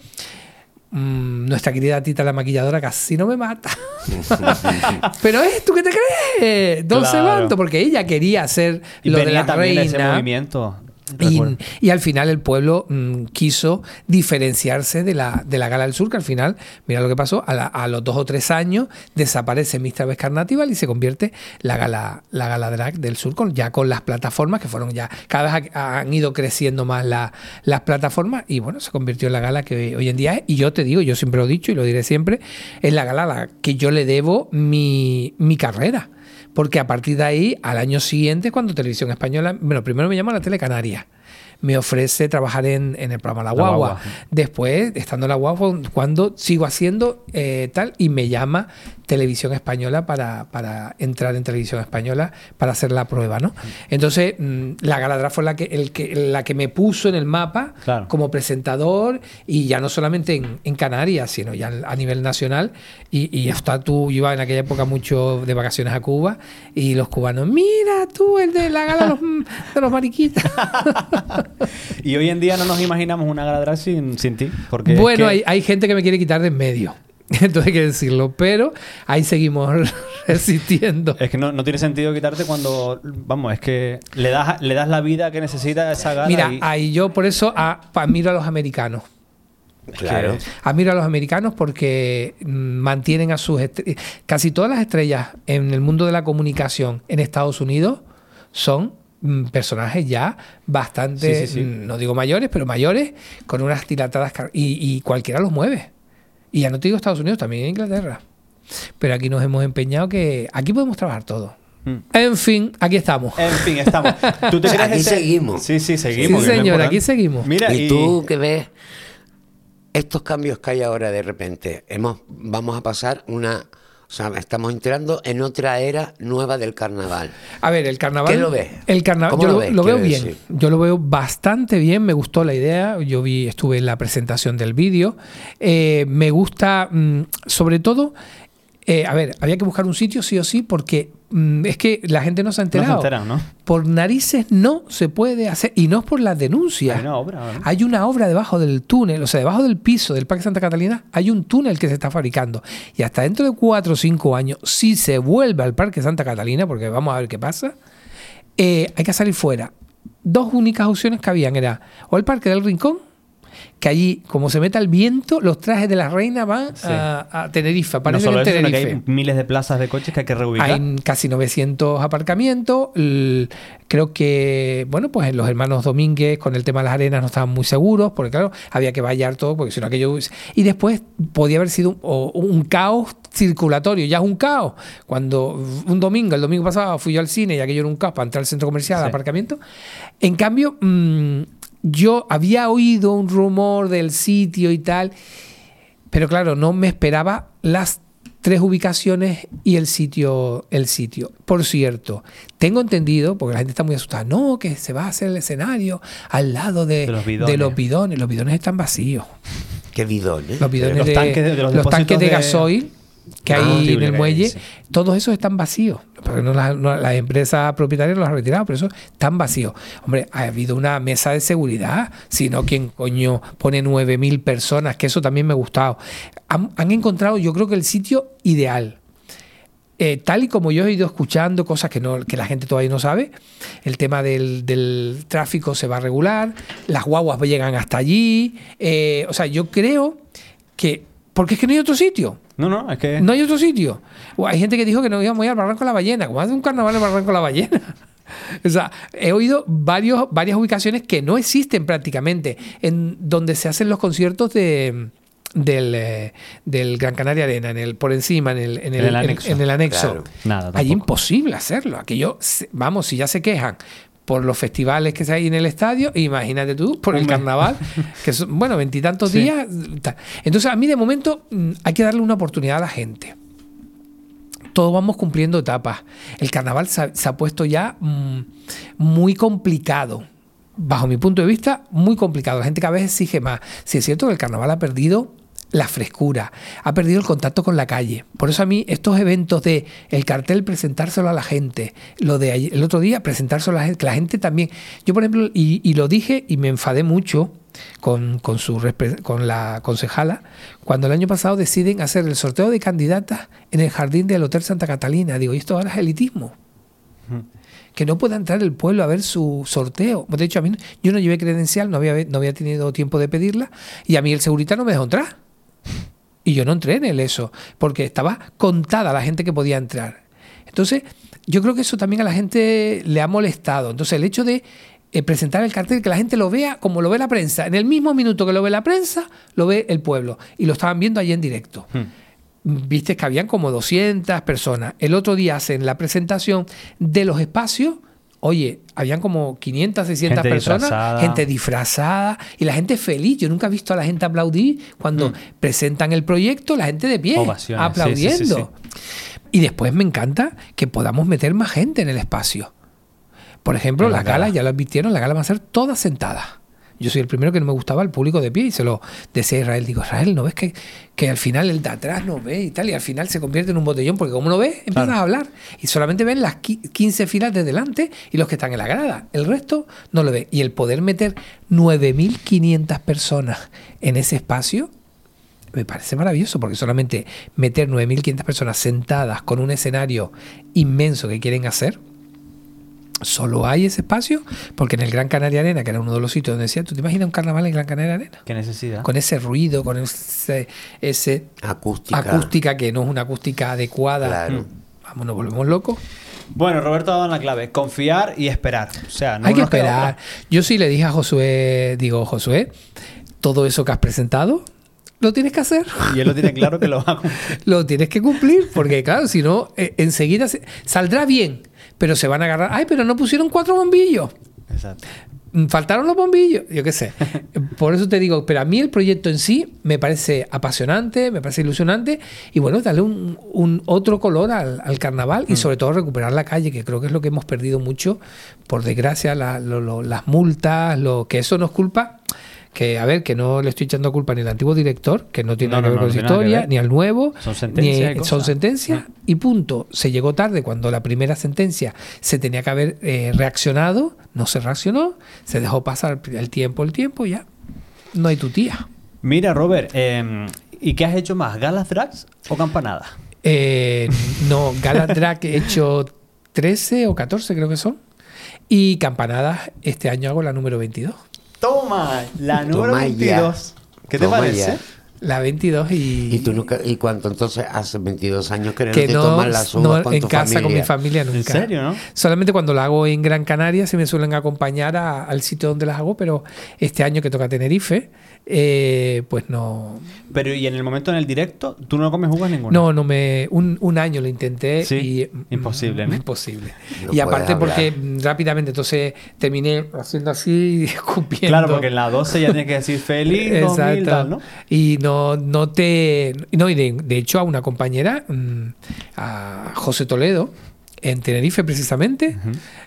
Speaker 4: mm, nuestra querida Tita la maquilladora casi no me mata. *laughs* Pero es tú qué te crees, Don
Speaker 2: Claro.
Speaker 4: Sebanto, porque ella quería hacer
Speaker 2: Y
Speaker 4: lo de la
Speaker 2: también de ese
Speaker 4: reina.
Speaker 2: movimiento
Speaker 4: Y, al final el pueblo mm, quiso diferenciarse de la, de la Gala del Sur, que al final, mira lo que pasó, a, la- a los dos o tres años desaparece Traves Carnatival y se convierte la Gala, la gala Drag del Sur, con, ya con las plataformas que fueron ya, cada vez ha- han ido creciendo más la- las plataformas y bueno, se convirtió en la gala que hoy en día es. Y yo te digo, yo siempre lo he dicho y lo diré siempre, es la gala a la que yo le debo mi, mi carrera. Porque a partir de ahí, al año siguiente, cuando Televisión Española, bueno, primero me llama la Tele Canaria, me ofrece trabajar en, en el programa La. Guagua. Después, estando en La Guagua, cuando sigo haciendo eh, tal, y me llama Televisión Española para, para entrar en Televisión Española para hacer la prueba, ¿no? Entonces, mm, la Galadra fue la que, el que, la que me puso en el mapa
Speaker 2: Claro.
Speaker 4: como presentador y ya no solamente en, en Canarias, sino ya a nivel nacional. Y, y hasta tú, yo iba en aquella época mucho de vacaciones a Cuba y los cubanos, mira tú, el de la gala de los, de los mariquitas. *laughs*
Speaker 2: Y hoy en día no nos imaginamos una gala drag sin, sin ti. Porque es
Speaker 4: bueno,
Speaker 2: que-
Speaker 4: hay, hay gente que me quiere quitar de en medio. *laughs* Entonces hay que decirlo, pero ahí seguimos *laughs* resistiendo.
Speaker 2: Es que no, no tiene sentido quitarte cuando, vamos, es que le das, le das la vida que necesita esa gala.
Speaker 4: Mira,
Speaker 2: y-
Speaker 4: ahí yo por eso a- admiro a los americanos.
Speaker 3: Claro.
Speaker 4: Admiro a los americanos porque mm, mantienen a sus casi todas las estrellas en el mundo de la comunicación en Estados Unidos son mm, personajes ya bastante,
Speaker 2: Sí, sí, sí.
Speaker 4: mm, no digo mayores, pero mayores, con unas tilatadas y, y cualquiera los mueve. Y ya no te digo Estados Unidos, también Inglaterra. Pero aquí nos hemos empeñado que aquí podemos trabajar todo.
Speaker 2: Mm.
Speaker 4: En fin, aquí estamos.
Speaker 2: En fin, estamos. ¿Tú te *laughs* crees
Speaker 3: Aquí seguimos.
Speaker 2: Sí, sí, seguimos.
Speaker 4: Sí, señor, aquí seguimos.
Speaker 2: Mira,
Speaker 3: y tú que ves estos cambios que hay ahora de repente, hemos, vamos a pasar una, o sea, estamos entrando en otra era nueva del carnaval.
Speaker 4: A ver, el carnaval.
Speaker 3: ¿Qué lo ves?
Speaker 4: El carnaval.
Speaker 3: ¿Cómo
Speaker 4: Yo
Speaker 3: lo
Speaker 4: lo,
Speaker 3: ves,
Speaker 4: lo veo bien.
Speaker 3: decir?
Speaker 4: Yo lo veo bastante bien. Me gustó la idea. Yo vi, estuve en la presentación del vídeo. Eh, me gusta, mm, sobre todo. eh, a ver, había que buscar un sitio sí o sí porque es que la gente no se ha
Speaker 2: no se
Speaker 4: enterado.
Speaker 2: enteran, ¿no?
Speaker 4: Por narices no se puede hacer y no es por las denuncias.
Speaker 2: Hay una obra, ¿no?
Speaker 4: Hay una obra debajo del túnel, o sea, debajo del piso del Parque Santa Catalina, hay un túnel que se está fabricando. Y hasta dentro de cuatro o cinco años, si se vuelve al Parque Santa Catalina, porque vamos a ver qué pasa, eh, hay que salir fuera. Dos únicas opciones que habían era o el Parque del Rincón, que allí, como se meta el viento, los trajes de la reina van
Speaker 2: Sí.
Speaker 4: a, a Tenerife,
Speaker 2: No solo
Speaker 4: en
Speaker 2: eso, sino que
Speaker 4: Tenerife.
Speaker 2: hay miles de plazas de coches que hay que reubicar.
Speaker 4: Hay casi 900 aparcamientos. Creo que, bueno, pues los hermanos Domínguez con el tema de las arenas no estaban muy seguros, porque claro, había que vallar todo, porque si no aquello... Y después podía haber sido un, caos circulatorio, ya es un caos. Cuando un domingo, el domingo pasado fui yo al cine y aquello era un caos para entrar al centro comercial, al
Speaker 2: Sí.
Speaker 4: aparcamiento. En cambio, mm, yo había oído un rumor del sitio y tal, pero claro, no me esperaba las tres ubicaciones y el sitio, el sitio. Por cierto, tengo entendido, porque la gente está muy asustada, no, que se va a hacer el escenario al lado de,
Speaker 2: De los bidones.
Speaker 4: de los bidones. Los bidones están vacíos.
Speaker 3: Qué bidón, ¿eh?
Speaker 4: Los bidones
Speaker 2: los
Speaker 4: de,
Speaker 2: tanques de- de los
Speaker 4: los tanques de
Speaker 2: de-
Speaker 4: gasoil que
Speaker 2: Ah,
Speaker 4: hay en
Speaker 2: combustible
Speaker 4: el muelle,
Speaker 2: sí.
Speaker 4: todos esos están vacíos. Porque no las, no- las empresas propietarias los han retirado, pero eso están vacíos. Hombre, ha habido una mesa de seguridad, si no, ¿quién coño pone 9.000 personas? Que eso también me ha gustado. Han, han encontrado, yo creo que el sitio ideal. Eh, tal y como yo he ido escuchando cosas que, no, que la gente todavía no sabe, el tema del, del tráfico se va a regular, las guaguas llegan hasta allí, eh, o sea, yo creo que, porque es que no hay otro sitio,
Speaker 2: No, no, es que.
Speaker 4: no hay otro sitio. O hay gente que dijo que no íbamos a ir al Barranco de la Ballena, como hace un carnaval en el Barranco de la Ballena. *laughs* O sea, he oído varios, varias ubicaciones que no existen prácticamente, en donde se hacen los conciertos de del, eh, del Gran Canaria Arena, en el, por encima, en el, en el,
Speaker 2: En el
Speaker 4: en-
Speaker 2: anexo.
Speaker 4: en el anexo.
Speaker 3: Claro.
Speaker 2: Nada,
Speaker 4: Allí
Speaker 2: tampoco.
Speaker 4: imposible hacerlo. Aquello, vamos, si ya se quejan por los festivales que se hay en el estadio, imagínate tú por el carnaval, *laughs* que son, bueno, veintitantos
Speaker 2: Sí.
Speaker 4: días. tal. Entonces, a mí de momento mm, hay que darle una oportunidad a la gente. Todos vamos cumpliendo etapas. El carnaval se ha, se ha puesto ya mm, muy complicado. Bajo mi punto de vista, muy complicado. La gente cada vez exige más. Si es cierto que el carnaval ha perdido la frescura, ha perdido el contacto con la calle. Por eso a mí estos eventos de el cartel presentárselo a la gente, lo de ayer- el otro día presentárselo a la gente, que la gente también. Yo por ejemplo y, y lo dije y me enfadé mucho con, con su con la concejala cuando el año pasado deciden hacer el sorteo de candidatas en el jardín del Hotel Santa Catalina. Digo, ¿y esto ahora es elitismo? Que no pueda entrar el pueblo a ver su sorteo. De hecho, a mí yo no llevé credencial, no había, no había tenido tiempo de pedirla, y a mí el segurita no me dejó entrar. Y yo no entré en el eso, porque estaba contada la gente que podía entrar. Entonces, yo creo que eso también a la gente le ha molestado. Entonces, el hecho de eh, presentar el cartel, que la gente lo vea como lo ve la prensa, en el mismo minuto que lo ve la prensa, lo ve el pueblo. Y lo estaban viendo allí en directo.
Speaker 2: Hmm.
Speaker 4: Viste que habían como 200 personas. El otro día hacen la presentación de los espacios. Oye, habían como 500, 600
Speaker 2: Gente
Speaker 4: personas,
Speaker 2: disfrazada.
Speaker 4: gente disfrazada y la gente feliz. Yo nunca he visto a la gente aplaudir cuando
Speaker 2: Hmm.
Speaker 4: presentan el proyecto, la gente de pie,
Speaker 2: Ovaciones,
Speaker 4: aplaudiendo.
Speaker 2: sí, sí,
Speaker 4: Y después me encanta que podamos meter más gente en el espacio. Por ejemplo, las galas,
Speaker 2: gala.
Speaker 4: ya lo advirtieron, las galas van a ser todas sentadas. Yo soy el primero que no me gustaba el público de pie y se lo decía a Israel. Digo, Israel, ¿no ves que, que al final el de atrás no ve y tal? Y al final se convierte en un botellón porque como no ves, empiezas
Speaker 2: Claro.
Speaker 4: a hablar. Y solamente ven las qui- 15 filas de delante y los que están en la grada. El resto no lo ve. Y el poder meter 9.500 personas en ese espacio me parece maravilloso porque solamente meter 9.500 personas sentadas con un escenario inmenso que quieren hacer, solo hay ese espacio porque en el Gran Canaria Arena, que era uno de los sitios donde decía, ¿tú te imaginas un carnaval en Gran Canaria Arena?
Speaker 2: ¿Qué necesidad?
Speaker 4: Con ese ruido, con ese, ese
Speaker 3: Acústica.
Speaker 4: acústica que no es una acústica adecuada.
Speaker 3: Claro.
Speaker 4: Vamos, nos volvemos locos.
Speaker 2: Bueno, Roberto ha dado la clave. Confiar y esperar. O sea, no
Speaker 4: Hay que esperar. Yo sí le dije a Josué, digo, Josué, todo eso que has presentado, lo tienes que hacer.
Speaker 2: Y él lo tiene claro que lo va a *laughs* cumplir.
Speaker 4: lo tienes que cumplir, porque claro, si no, eh, enseguida se- saldrá bien, pero se van a agarrar, ay, pero no pusieron cuatro bombillos,
Speaker 2: Exacto.
Speaker 4: Mm, faltaron los bombillos, yo qué sé. *laughs* Por eso te digo, pero a mí el proyecto en sí me parece apasionante, me parece ilusionante, y bueno, darle un, un otro color al, al carnaval y sobre todo recuperar la calle, que creo que es lo que hemos perdido mucho, por desgracia, la- lo- lo- las multas, lo que eso nos culpa. Que, a ver, que no le estoy echando culpa ni al antiguo director, que no tiene
Speaker 2: No,
Speaker 4: nada que
Speaker 2: no,
Speaker 4: ver con
Speaker 2: no
Speaker 4: su historia, ni al nuevo,
Speaker 2: Son sentencias
Speaker 4: ni- son sentencias, y punto. Se llegó tarde cuando la primera sentencia se tenía que haber eh, reaccionado, no se reaccionó, se dejó pasar el tiempo, el tiempo, ya no hay tu tía.
Speaker 2: Mira, Robert, eh, ¿y qué has hecho más? ¿Galas drags o campanadas?
Speaker 4: Eh, no, Gala Drag he hecho 13 o 14 creo que son, y campanadas, este año hago la número 22.
Speaker 2: Toma, la número
Speaker 3: Toma ya.
Speaker 2: 22. ¿Qué te
Speaker 3: Toma
Speaker 2: parece?
Speaker 3: ya.
Speaker 4: La 22 y...
Speaker 3: ¿Y tú nunca, y cuánto entonces hace 22 años que no
Speaker 4: que
Speaker 3: te
Speaker 4: no,
Speaker 3: tomas las uvas
Speaker 4: no
Speaker 3: con
Speaker 4: en
Speaker 3: tu
Speaker 4: casa con mi
Speaker 3: familia?
Speaker 4: nunca.
Speaker 2: ¿En serio, no?
Speaker 4: Solamente cuando la hago en Gran Canaria se me suelen acompañar a- al sitio donde las hago, pero este año que toca Tenerife, eh, pues no.
Speaker 2: Pero y en el momento en el directo, tú no comes uvas ninguna.
Speaker 4: No, no me. Un, un año lo intenté
Speaker 2: Sí,
Speaker 4: y. mm,
Speaker 2: imposible, ¿no?
Speaker 4: Imposible.
Speaker 3: No
Speaker 4: y aparte porque mm, rápidamente, entonces terminé haciendo así y *laughs* escupiendo.
Speaker 2: Claro, porque en la 12 ya tienes que decir feliz 2000,
Speaker 4: Exacto.
Speaker 2: tal, ¿no?
Speaker 4: Y no, no te. No, y de, de hecho, a una compañera, mm, a José Toledo, en Tenerife precisamente,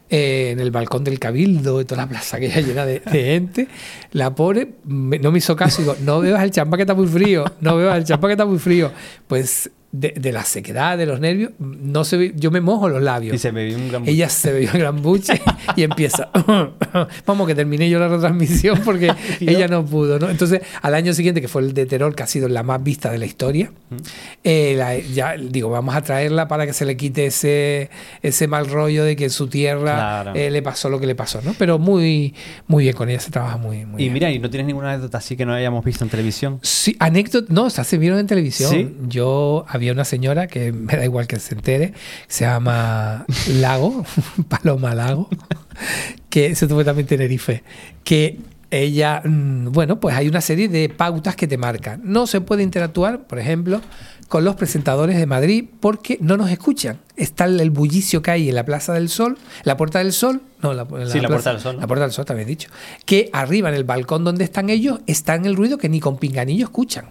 Speaker 4: eh, en el balcón del Cabildo, y toda la plaza que llena de, de gente, la pobre me- no me hizo caso. Digo, no bebas el champán que está muy frío, no bebas el champán que está muy frío. Pues de, de la sequedad, de los nervios, no se ve- yo me mojo los labios.
Speaker 2: Y se me un gran...
Speaker 4: Ella se bebió el gran buche y empieza. *laughs* Vamos, que terminé yo la retransmisión porque *laughs* ella no pudo, ¿no? Entonces, al año siguiente, que fue el de terror, que ha sido la más vista de la historia, eh, la- ya digo, vamos a traerla para que se le quite ese, ese mal rollo de que en su tierra
Speaker 2: Claro.
Speaker 4: eh, le pasó lo que le pasó, ¿no? Pero muy, muy bien, con ella se trabaja muy, muy
Speaker 2: Y
Speaker 4: bien.
Speaker 2: mira, ¿y no tienes ninguna anécdota así que no hayamos visto en televisión?
Speaker 4: Sí, anécdota, no, o sea, se vieron en televisión.
Speaker 2: ¿Sí?
Speaker 4: Yo había una señora que me da igual que se entere, se llama Lago, *laughs* Paloma Lago, que se tuvo también en Tenerife, que ella, mm, bueno, pues hay una serie de pautas que te marcan. No se puede interactuar, por ejemplo, con los presentadores de Madrid porque no nos escuchan. Está el bullicio que hay en la Plaza del Sol, la Puerta del Sol, no, la,
Speaker 2: Sí, la Puerta del Sol, ¿no?
Speaker 4: La Puerta del Sol, también dicho. Que arriba en el balcón donde están ellos está en el ruido que ni con pinganillo escuchan.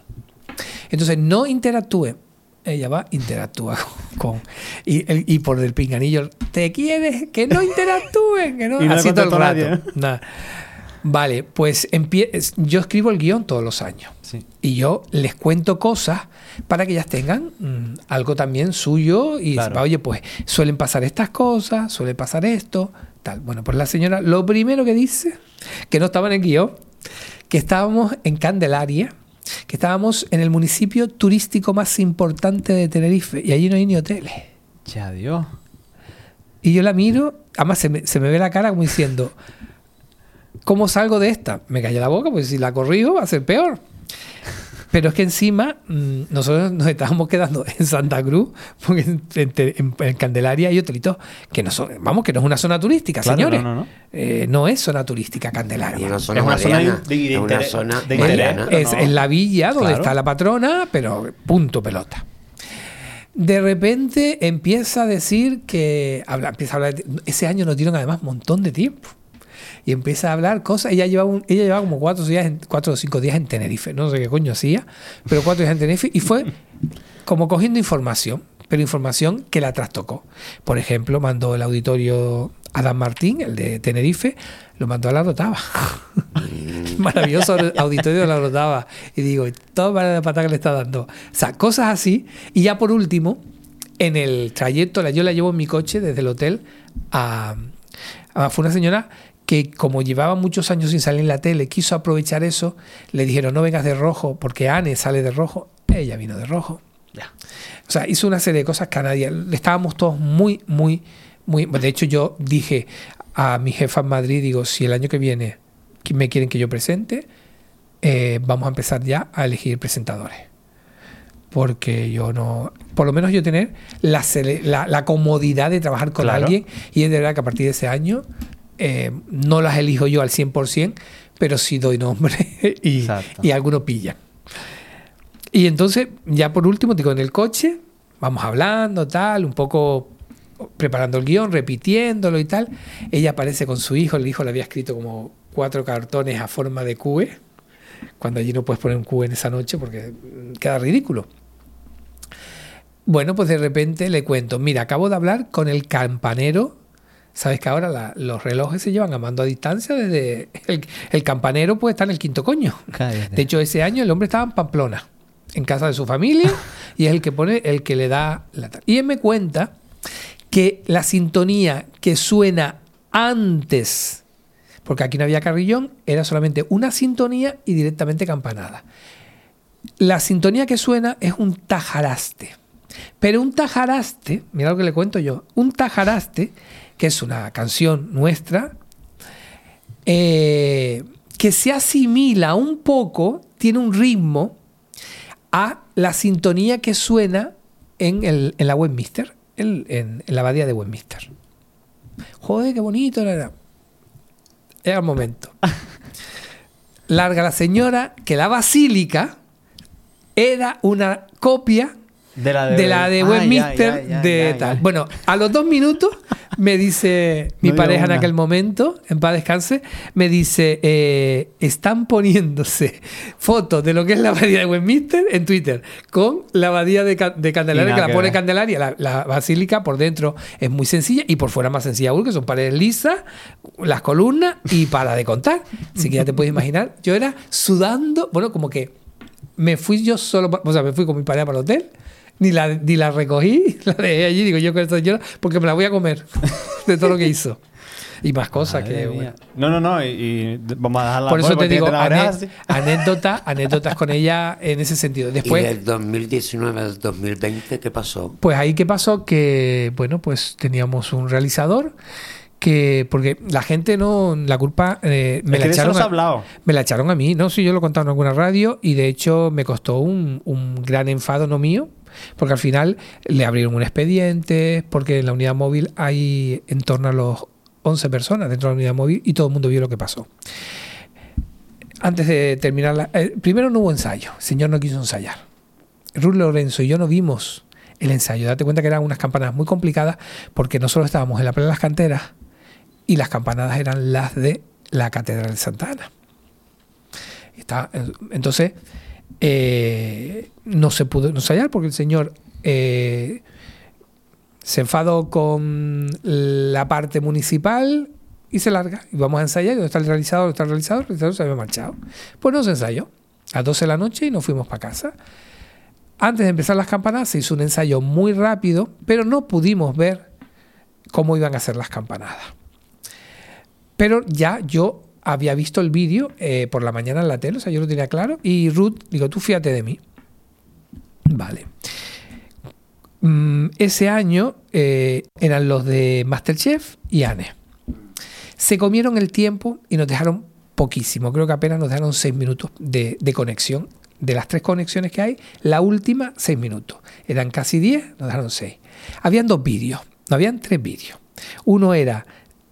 Speaker 4: Entonces, no interactúe. Ella va, interactúa *laughs* con. y, el- y por el pinganillo, ¿te quieres? Que no interactúen, que no. *laughs* Así todo el rato. Vale, pues yo escribo el guion todos los años.
Speaker 2: Sí.
Speaker 4: Y yo les cuento cosas para que ellas tengan mm, algo también suyo y
Speaker 2: Claro.
Speaker 4: sepa, oye, pues suelen pasar estas cosas, suele pasar esto, tal. Bueno, pues la señora lo primero que dice, que no estaba en el guion, que estábamos en Candelaria, que estábamos en el municipio turístico más importante de Tenerife y allí no hay ni hoteles.
Speaker 2: Ya, Dios.
Speaker 4: Y yo la miro, además se me, se me ve la cara como diciendo, ¿cómo salgo de esta? Me calla la boca, pues si la corrijo va a ser peor. Pero es que encima mm, nosotros nos estábamos quedando *laughs* en Santa Cruz, porque en, en- en Candelaria hay hotelitos que no son, vamos, que no es una zona turística,
Speaker 2: Claro,
Speaker 4: señores.
Speaker 2: no, no, no.
Speaker 4: Eh, no es zona turística
Speaker 3: Es
Speaker 4: Candelaria.
Speaker 3: una zona
Speaker 2: Es una zona de- de
Speaker 3: es una
Speaker 2: interés-
Speaker 3: zona
Speaker 2: de
Speaker 4: Es-
Speaker 2: interés,
Speaker 3: mariana.
Speaker 4: es
Speaker 2: no.
Speaker 4: en la villa donde
Speaker 2: Claro.
Speaker 4: está la patrona, pero punto pelota. De repente empieza a decir que habla, empieza a hablar de- ese año nos dieron además un montón de tiempo. Y empieza a hablar cosas. Ella llevaba, un- ella llevaba como cuatro, días cuatro o cinco días en Tenerife. No sé qué coño hacía, pero cuatro días en Tenerife. Y fue como cogiendo información, pero información que la trastocó. Por ejemplo, mandó el auditorio Adam Martín, el de Tenerife, lo mandó a la rotaba. *laughs* Maravilloso auditorio de la rotaba. Y digo, toma la patada que le está dando. O sea, cosas así. Y ya por último, en el trayecto, yo la llevo en mi coche desde el hotel a- fue una señora que como llevaba muchos años sin salir en la tele, quiso aprovechar eso, le dijeron no vengas de rojo, porque Anne sale de rojo, ella vino de rojo.
Speaker 2: Ya.
Speaker 4: O sea, hizo una serie de cosas nadie. Estábamos todos muy, muy, muy. De hecho, yo dije a mi jefa en Madrid, digo, si el año que viene me quieren que yo presente, eh, vamos a empezar ya a elegir presentadores. Porque yo no. Por lo menos yo tener la, la, la comodidad de trabajar con
Speaker 2: Claro.
Speaker 4: alguien. Y es de verdad que a partir de ese año eh, no las elijo yo al 100%, pero sí doy nombre *laughs* y, y algunos pillan. Y entonces, ya por último, digo, en el coche, vamos hablando, tal, un poco preparando el guion, repitiéndolo y tal. Ella aparece con su hijo, el hijo le había escrito como cuatro cartones a forma de QE, cuando allí no puedes poner un QE en esa noche porque queda ridículo. Bueno, pues de repente le cuento, mira, acabo de hablar con el campanero. Sabes que ahora la- los relojes se llevan a mando a distancia desde el, el campanero puede estar en el quinto coño.
Speaker 2: Cállate.
Speaker 4: De hecho, ese año el hombre estaba en Pamplona, en casa de su familia, *laughs* y es el que pone, el que le da la. Y él me cuenta que la sintonía que suena antes, porque aquí no había carrillón, era solamente una sintonía y directamente campanada. La sintonía que suena es un tajaraste. Pero un tajaraste, mira lo que le cuento yo, un tajaraste, que es una canción nuestra, eh, que se asimila un poco, tiene un ritmo a la sintonía que suena en, el- en la Westminster, en, en- en la abadía de Westminster. Joder, qué bonito era. Era el momento. *laughs* Larga la señora que la basílica era una copia
Speaker 2: De la
Speaker 4: de, la de
Speaker 2: Ah,
Speaker 4: Westminster
Speaker 2: ya, ya, ya,
Speaker 4: de
Speaker 2: ya,
Speaker 4: tal. Bueno, a los dos minutos me dice *laughs* mi
Speaker 2: No
Speaker 4: pareja en aquel momento, en paz descanse, me dice, eh, están poniéndose fotos de lo que es la abadía de Westminster en Twitter con la abadía de, de Candelaria, que la
Speaker 2: que
Speaker 4: pone
Speaker 2: ver.
Speaker 4: Candelaria. La, la basílica por dentro es muy sencilla y por fuera más sencilla aún, que son paredes lisas, las columnas y para de contar. Así que ya te puedes imaginar, yo era sudando, bueno, como que me fui yo solo, o sea, me fui con mi pareja para el hotel, ni la, ni la recogí, *laughs* la dejé allí, digo yo con esta señora, porque me la voy a comer *laughs* de todo lo que hizo. Y más cosas
Speaker 2: Madre
Speaker 4: que, bueno.
Speaker 2: No, no, no. Y, y vamos a dejarla
Speaker 4: Por eso te digo,
Speaker 2: la oreja
Speaker 4: ane-
Speaker 2: así. *laughs*
Speaker 4: anécdota, anécdotas con ella en ese sentido.
Speaker 3: ¿Y
Speaker 4: Después,
Speaker 3: del 2019 al 2020 qué pasó?
Speaker 4: Pues ahí qué pasó que, bueno, pues teníamos un realizador que, porque la gente no, la culpa eh, me la echaron a-
Speaker 2: hablado.
Speaker 4: me la echaron a mí, no sé, yo lo he contado en alguna radio y de hecho me costó un, un gran enfado no mío, porque al final le abrieron un expediente, porque en la unidad móvil hay en torno a los 11 personas dentro de la unidad móvil y todo el mundo vio lo que pasó. Antes de terminar, la- eh, primero no hubo ensayo, el señor no quiso ensayar. Ruth Lorenzo y yo no vimos el ensayo. Date cuenta que eran unas campanadas muy complicadas porque nosotros estábamos en la playa de las canteras y las campanadas eran las de la Catedral de Santa Ana. Está, entonces, eh, no se pudo ensayar porque el señor eh, se enfadó con la parte municipal y se larga. Y vamos a ensayar. ¿Dónde está el realizador? ¿Dónde está el realizador? El realizador se había marchado. Pues no se ensayó. A las 12 de la noche y nos fuimos para casa. Antes de empezar las campanadas se hizo un ensayo muy rápido, pero no pudimos ver cómo iban a ser las campanadas. Pero ya yo había visto el vídeo eh, por la mañana en la tele, o sea, yo lo tenía claro. Y Ruth, digo, tú fíjate de mí. Vale. mm, ese año eh, eran los de Masterchef y Anne. Se comieron el tiempo y nos dejaron poquísimo. Creo que apenas nos dejaron seis minutos de, de conexión. De las tres conexiones que hay, la última, seis minutos. Eran casi diez, nos dejaron seis. Habían dos vídeos, no habían tres vídeos. Uno era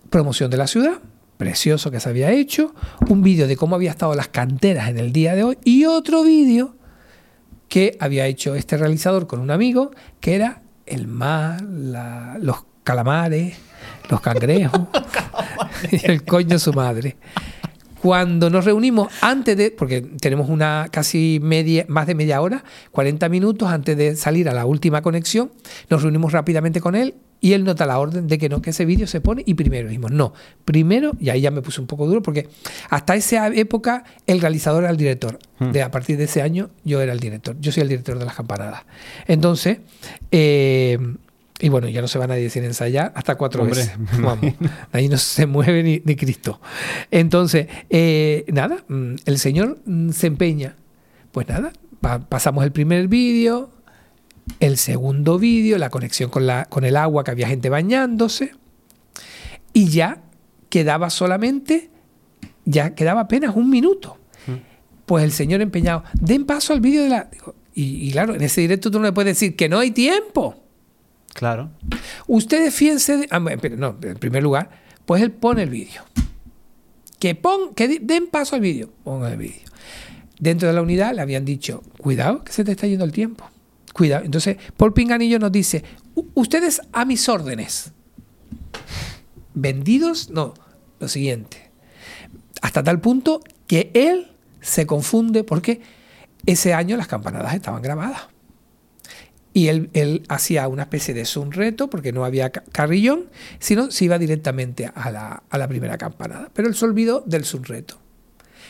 Speaker 4: promoción de la ciudad, precioso que se había hecho, un vídeo de cómo había estado las canteras en el día de hoy y otro vídeo que había hecho este realizador con un amigo, que era el mar, la- los calamares, los cangrejos *laughs* y el coño su madre. Cuando nos reunimos antes de, porque tenemos una casi media, más de media hora, 40 minutos antes de salir a la última conexión, nos reunimos rápidamente con él y él nota la orden de que no, que ese vídeo se pone y primero dijimos, no, primero, y ahí ya me puse un poco duro porque hasta esa época el realizador era el director. De, a partir de ese año yo era el director, yo soy el director de las campanadas. Entonces, eh, y bueno, ya no se va nadie sin ensayar hasta cuatro
Speaker 2: Hombre,
Speaker 4: veces. *laughs* Vamos, ahí no se mueve ni, ni Cristo. Entonces, eh, nada, mm, el Señor mm, se empeña. Pues nada, pa- pasamos el primer vídeo, el segundo vídeo, la conexión con, la, con el agua, que había gente bañándose, y ya quedaba solamente, ya quedaba apenas un minuto. Pues el Señor empeñado, den paso al vídeo de la... y, y claro, en ese directo tú no le puedes decir que no hay tiempo.
Speaker 2: Claro.
Speaker 4: Ustedes fíjense, de- ah, no, en primer lugar, pues él pone el vídeo. Que, pon, que den paso al vídeo. Pongan el vídeo. Dentro de la unidad le habían dicho, cuidado que se te está yendo el tiempo. Cuidado. Entonces, Paul Pinganillo nos dice, "U- ustedes a mis órdenes. Vendidos, no, lo siguiente. Hasta tal punto que él se confunde porque ese año las campanadas estaban grabadas. Y él, él hacía una especie de zoom reto porque no había ca- carrillón, sino se iba directamente a la, a la primera campanada. Pero él se olvidó del zoom reto.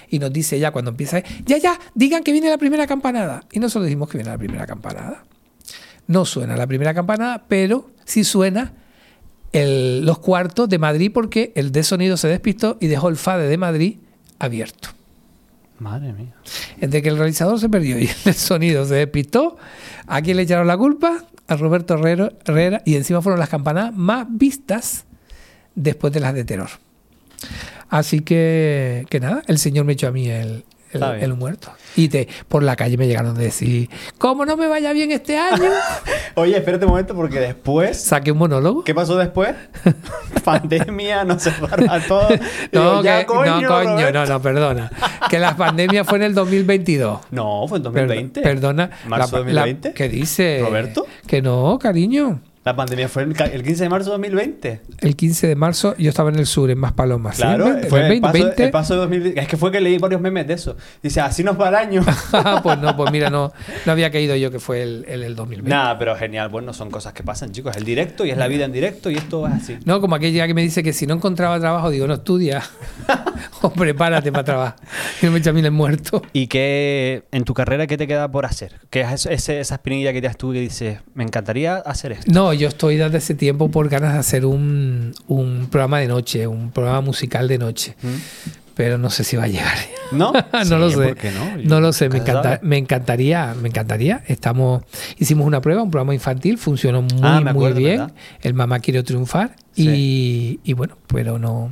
Speaker 4: Y nos dice ya cuando empieza, ya, ya, digan que viene la primera campanada. Y nosotros decimos que viene la primera campanada. No suena la primera campanada, pero sí suena el- los cuartos de Madrid porque el de sonido se despistó y dejó el FADE de Madrid abierto.
Speaker 2: Madre mía.
Speaker 4: Entre que el realizador se perdió y el sonido se despistó, ¿a quién le echaron la culpa? A Roberto Herrero- Herrera. Y encima fueron las campanadas más vistas después de las de terror. Así que, que nada, el señor me echó a mí el, el, muerto. Y te, por la calle me llegaron a decir, ¿cómo no me vaya bien este año? *laughs*
Speaker 2: Oye, espérate un momento porque después.
Speaker 4: Saqué un monólogo.
Speaker 2: ¿Qué pasó después? *laughs* Pandemia, no se para todo.
Speaker 4: No,
Speaker 2: Digo,
Speaker 4: que- no, coño, no, no, perdona. Que la pandemia fue en el 2022.
Speaker 2: No, fue en
Speaker 4: Per-
Speaker 2: 2020.
Speaker 4: perdona.
Speaker 2: ¿Marzo
Speaker 4: la- la-
Speaker 2: 2020?
Speaker 4: ¿Qué dice?
Speaker 2: ¿Roberto?
Speaker 4: Que no, cariño.
Speaker 2: La pandemia fue el, ca- el 15 de marzo de 2020.
Speaker 4: El 15 de marzo yo estaba en el sur, en Maspalomas. ¿sí?
Speaker 2: Claro,
Speaker 4: ¿En el
Speaker 2: fue el
Speaker 4: 20,
Speaker 2: paso,
Speaker 4: 20?
Speaker 2: el paso de 2020. Es que fue que leí varios memes de eso. Dice, así nos va el año. *laughs*
Speaker 4: pues no, pues mira, no, no había caído yo que fue el, el, el 2020.
Speaker 2: Nada, pero genial. Bueno, son cosas que pasan, chicos. El directo y es la vida en directo y esto es así.
Speaker 4: No, como aquella que me dice que si no encontraba trabajo, digo, no estudia *laughs* o prepárate para trabajar. Y no me echa a mí el muerto.
Speaker 2: ¿Y qué en tu carrera qué te queda por hacer? ¿Qué es ese- esa espinilla que te has tú que dices, me encantaría hacer esto?
Speaker 4: No, yo estoy desde hace tiempo por ganas de hacer un, un programa de noche, un programa musical de noche. Pero no sé si va a llegar. *laughs*
Speaker 2: ¿No? *laughs*
Speaker 4: no
Speaker 2: Sí,
Speaker 4: lo sé.
Speaker 2: ¿por qué no?
Speaker 4: No lo sé, me, encanta- me encantaría, me encantaría. Estamos, hicimos una prueba, un programa infantil, funcionó muy,
Speaker 2: Ah,
Speaker 4: muy bien.
Speaker 2: ¿verdad?
Speaker 4: El mamá quiere triunfar y, y bueno, pero no.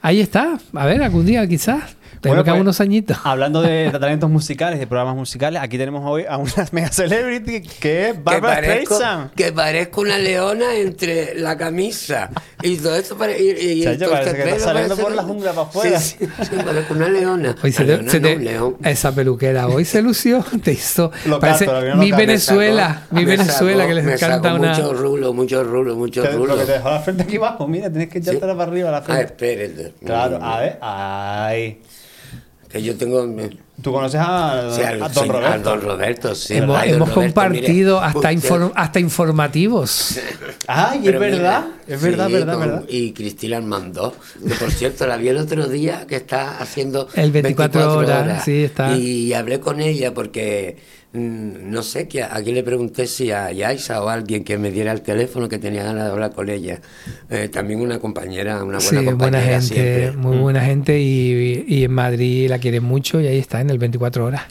Speaker 4: Ahí está. A ver, algún día quizás. Tengo
Speaker 2: Bueno,
Speaker 4: que
Speaker 2: pues,
Speaker 4: unos añitos. *laughs*
Speaker 2: Hablando de, de talentos musicales, de programas musicales, aquí tenemos hoy a una *laughs* mega celebrity que es
Speaker 3: Que
Speaker 2: Barbara
Speaker 3: parezco,
Speaker 2: Streisand.
Speaker 3: que parezco una leona entre la camisa y todo esto. pare- y, y- y
Speaker 2: Chacho, parece que está saliendo por la jungla para afuera.
Speaker 3: Sí, sí, sí, parezco una leona.
Speaker 4: Hoy se
Speaker 3: leona,
Speaker 4: se
Speaker 3: no,
Speaker 4: te-
Speaker 3: león.
Speaker 4: esa peluquera hoy se lució, *laughs* te hizo.
Speaker 2: Lo
Speaker 4: parece
Speaker 2: canto, lo que
Speaker 4: mi
Speaker 2: canto.
Speaker 4: Venezuela, mi
Speaker 3: me
Speaker 4: Venezuela
Speaker 3: sacó-
Speaker 4: que les
Speaker 3: me
Speaker 4: encanta una.
Speaker 3: Mucho rulo, mucho rulo, mucho
Speaker 2: Te-
Speaker 3: rulo.
Speaker 2: Lo que te dejó la frente aquí abajo, mira, tienes que echártela para arriba la
Speaker 3: Ah,
Speaker 2: frente.
Speaker 3: espérate.
Speaker 2: Claro, a ver, ay.
Speaker 3: Que yo tengo.
Speaker 2: ¿Tú conoces a,
Speaker 3: sí, al,
Speaker 2: a Don
Speaker 3: sí,
Speaker 2: Roberto?
Speaker 3: al Don Roberto, sí.
Speaker 4: hemos
Speaker 3: Ay, don
Speaker 4: hemos
Speaker 3: Roberto,
Speaker 4: compartido
Speaker 3: mire,
Speaker 4: hasta, inform- hasta informativos. *laughs*
Speaker 2: Ay, es
Speaker 3: Pero
Speaker 2: verdad,
Speaker 3: mira,
Speaker 2: es verdad,
Speaker 3: sí,
Speaker 2: verdad,
Speaker 3: con-
Speaker 2: verdad.
Speaker 3: Y Cristina Armandó, que por cierto la vi el otro día que está haciendo
Speaker 4: El 24 horas, sí, está.
Speaker 3: Y hablé con ella porque no sé, que a- aquí le pregunté si a Yaisa o a alguien que me diera el teléfono que tenía ganas de hablar con ella. Eh, también una compañera, una buena
Speaker 4: Sí,
Speaker 3: compañera
Speaker 4: buena gente,
Speaker 3: siempre.
Speaker 4: muy buena gente y, y en Madrid la quieren mucho y ahí está en el 24 horas.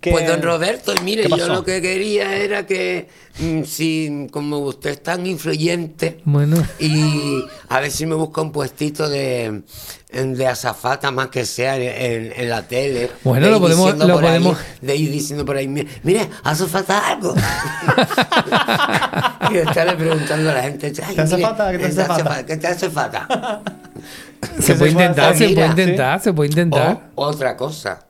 Speaker 3: Pues don Roberto, mire,
Speaker 2: ¿Qué
Speaker 3: yo lo que quería era que mm, si como usted es tan influyente
Speaker 4: Bueno,
Speaker 3: y a ver si me busca un puestito de, de azafata más que sea en, en la tele.
Speaker 4: Bueno, lo podemos-
Speaker 3: diciendo
Speaker 4: lo
Speaker 3: por ahí-
Speaker 4: podemos-
Speaker 3: de ir diciendo por ahí, mire, falta algo. *laughs* y estarle preguntando a la gente, "Ay,
Speaker 2: ¿Te hace
Speaker 3: mire,
Speaker 2: falta? ¿Qué te hace falta?"
Speaker 3: ¿Qué te hace falta?
Speaker 4: se puede intentar, se puede intentar, se puede intentar.
Speaker 3: Otra cosa.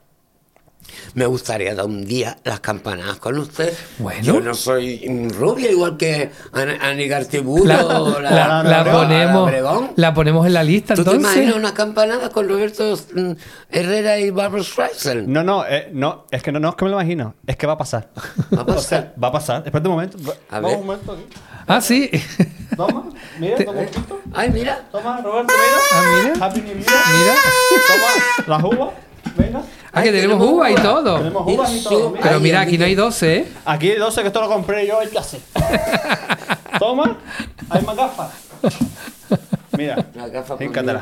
Speaker 3: Me gustaría dar un día las campanadas con usted.
Speaker 4: Bueno.
Speaker 3: Yo no soy rubia igual que An- Ani Gartibulo
Speaker 4: La,
Speaker 3: o
Speaker 4: la-
Speaker 3: la,
Speaker 4: la
Speaker 3: la
Speaker 4: ponemos, la ponemos en la lista
Speaker 3: ¿Tú te
Speaker 4: entonces.
Speaker 3: imaginas una campanada con Roberto mm, Herrera y Barbara Streisand?
Speaker 2: No, no, eh, no, es que no, no es que me lo imagino, es que va a pasar. *laughs*
Speaker 3: Va a pasar. *laughs*
Speaker 2: O sea, va a pasar. Espérate un momento.
Speaker 3: A
Speaker 2: Vamos
Speaker 3: ver.
Speaker 2: un momento aquí.
Speaker 4: Ah, sí.
Speaker 2: Toma, mira, *laughs* toma un poquito.
Speaker 3: Ay, mira.
Speaker 2: Toma, Roberto, mira.
Speaker 4: Ah, mira.
Speaker 2: Happy New Year.
Speaker 4: Mira.
Speaker 2: Toma las uvas. Venga.
Speaker 4: Ah, que tenemos
Speaker 3: tenemos
Speaker 4: uva y todo.
Speaker 2: Tenemos uvas y todo. mira.
Speaker 4: Pero mira, aquí no hay
Speaker 3: que-
Speaker 4: 12, ¿eh?
Speaker 2: Aquí hay 12 que esto lo compré yo en clase. *laughs* Toma. Hay más gafas. Mira.
Speaker 3: Conmigo.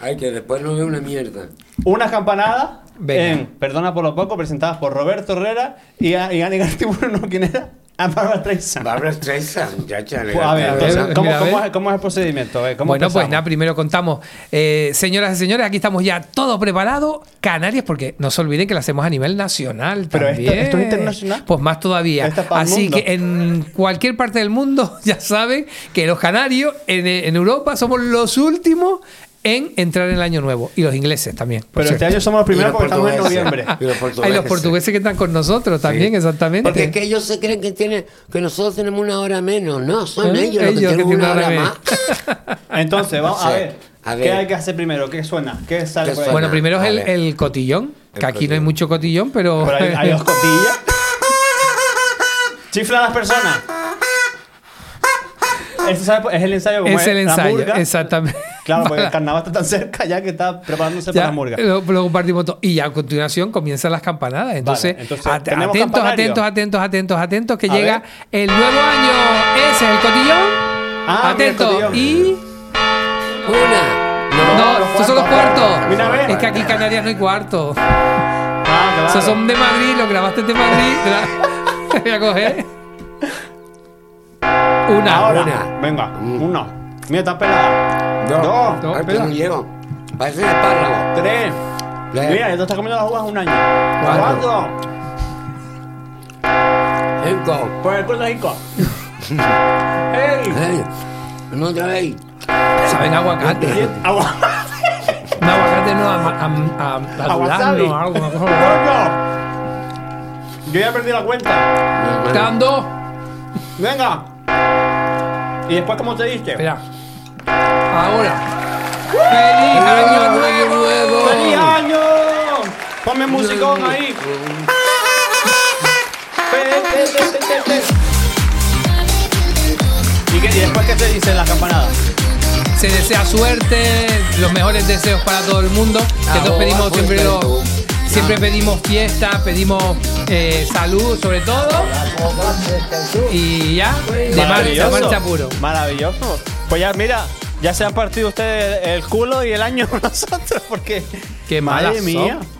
Speaker 3: Ay, que después no veo una mierda.
Speaker 2: Unas campanadas
Speaker 4: Venga.
Speaker 2: en Perdona por lo poco, presentadas por Roberto Herrera y, y Ani Gartiburu, ¿no? ¿Quién era? *laughs* A Barbara Streisand.
Speaker 3: Barbara Streisand, muchacha.
Speaker 2: Pues, a ver, entonces, ¿cómo,
Speaker 4: mira, a
Speaker 2: cómo
Speaker 4: ver.
Speaker 2: es, cómo es el procedimiento? A ver, ¿cómo
Speaker 4: Bueno, pues nada, primero contamos. Eh, señoras y señores, aquí estamos ya todo preparado. Canarias, porque no se olviden que lo hacemos a nivel nacional
Speaker 2: Pero
Speaker 4: también.
Speaker 2: esto- esto es internacional.
Speaker 4: Pues más todavía. Así que en cualquier parte del mundo *laughs* ya saben que los canarios en, en Europa somos los últimos en entrar en el año nuevo. Y los ingleses también.
Speaker 2: Pero este año somos los primeros porque estamos en noviembre.
Speaker 3: Y los
Speaker 4: Hay
Speaker 3: portugueses.
Speaker 4: los portugueses que están con nosotros también,
Speaker 3: Sí.
Speaker 4: exactamente.
Speaker 3: Porque es que ellos se creen que tienen que nosotros tenemos una hora menos. No, son
Speaker 4: ¿Eh?
Speaker 3: ellos los que
Speaker 4: Ellos que
Speaker 3: tienen una hora
Speaker 4: hora
Speaker 3: más. *laughs*
Speaker 2: Entonces, vamos a ver.
Speaker 3: A
Speaker 2: ¿Qué hay que hacer primero? ¿Qué suena? ¿Qué sale
Speaker 3: ¿Qué
Speaker 2: por ahí?
Speaker 4: Bueno, primero es el, el cotillón,
Speaker 3: El
Speaker 4: que aquí no hay mucho cotillón, pero...
Speaker 2: Pero hay, hay dos cotillas. *laughs* Chifla a las personas. Este ¿sabe? es el ensayo como
Speaker 4: es el
Speaker 2: la
Speaker 4: ensayo, exactamente.
Speaker 2: Claro, porque el carnaval está tan cerca ya que está preparándose para la murga.
Speaker 4: Luego, luego partimos todo. Y ya a continuación comienzan las campanadas. Entonces,
Speaker 2: entonces,
Speaker 4: at-
Speaker 2: ¿tenemos
Speaker 4: atentos, atentos, atentos, atentos, atentos, que
Speaker 2: A
Speaker 4: llega
Speaker 2: ver.
Speaker 4: el nuevo año. Ese es el cotillón.
Speaker 2: Ah, mira cotillón.
Speaker 4: Y.
Speaker 3: Una.
Speaker 4: No,
Speaker 2: los
Speaker 4: estos son los
Speaker 2: cuartos. Mira, a ver.
Speaker 4: Es que aquí en Canarias no hay cuartos.
Speaker 2: Ah, claro.
Speaker 4: Esos son de Madrid, los grabaste de Madrid. *laughs* Voy a coger. Una.
Speaker 2: Ahora,
Speaker 3: Una.
Speaker 2: venga,
Speaker 3: Mm.
Speaker 2: uno. Mira, está pelada.
Speaker 3: Dos.
Speaker 2: Dos.
Speaker 4: Dos.
Speaker 3: No llego. Parece un espárrago.
Speaker 2: Tres.
Speaker 3: Tres.
Speaker 2: Mira, ya te estás comiendo las uvas un año.
Speaker 3: Cuatro.
Speaker 2: Cuatro.
Speaker 3: Cinco.
Speaker 2: Por el culo de cinco. *laughs* ¡Ey!
Speaker 3: Hey. Vamos otra vez.
Speaker 4: Saben aguacate.
Speaker 2: Siete. Agua. *laughs*
Speaker 4: Un aguacate no, a, a, a, a,
Speaker 2: wasabi.
Speaker 4: algo, una cosa.
Speaker 2: ¡Coño! Yo ya perdí la cuenta.
Speaker 4: Quedan dos.
Speaker 2: Venga. ¿Y después cómo te diste?
Speaker 4: Espera. Ahora. ¡Feliz año nuevo!
Speaker 2: ¡Feliz año! Ponme musicón ahí. ¿Y, qué, ¿Y después qué te dice la campanada?
Speaker 4: Se desea suerte, los mejores deseos para todo el mundo. Que todos
Speaker 3: Ahora,
Speaker 4: pedimos siempre, lo-
Speaker 3: tú.
Speaker 4: siempre pedimos fiesta, pedimos eh, salud sobre todo. Y ya, de marcha, marcha puro.
Speaker 2: Maravilloso. Pues ya, mira, ya se han partido ustedes el culo y el año *laughs* nosotros, porque.
Speaker 4: Qué
Speaker 2: Madre
Speaker 4: malas
Speaker 2: mía.
Speaker 4: son.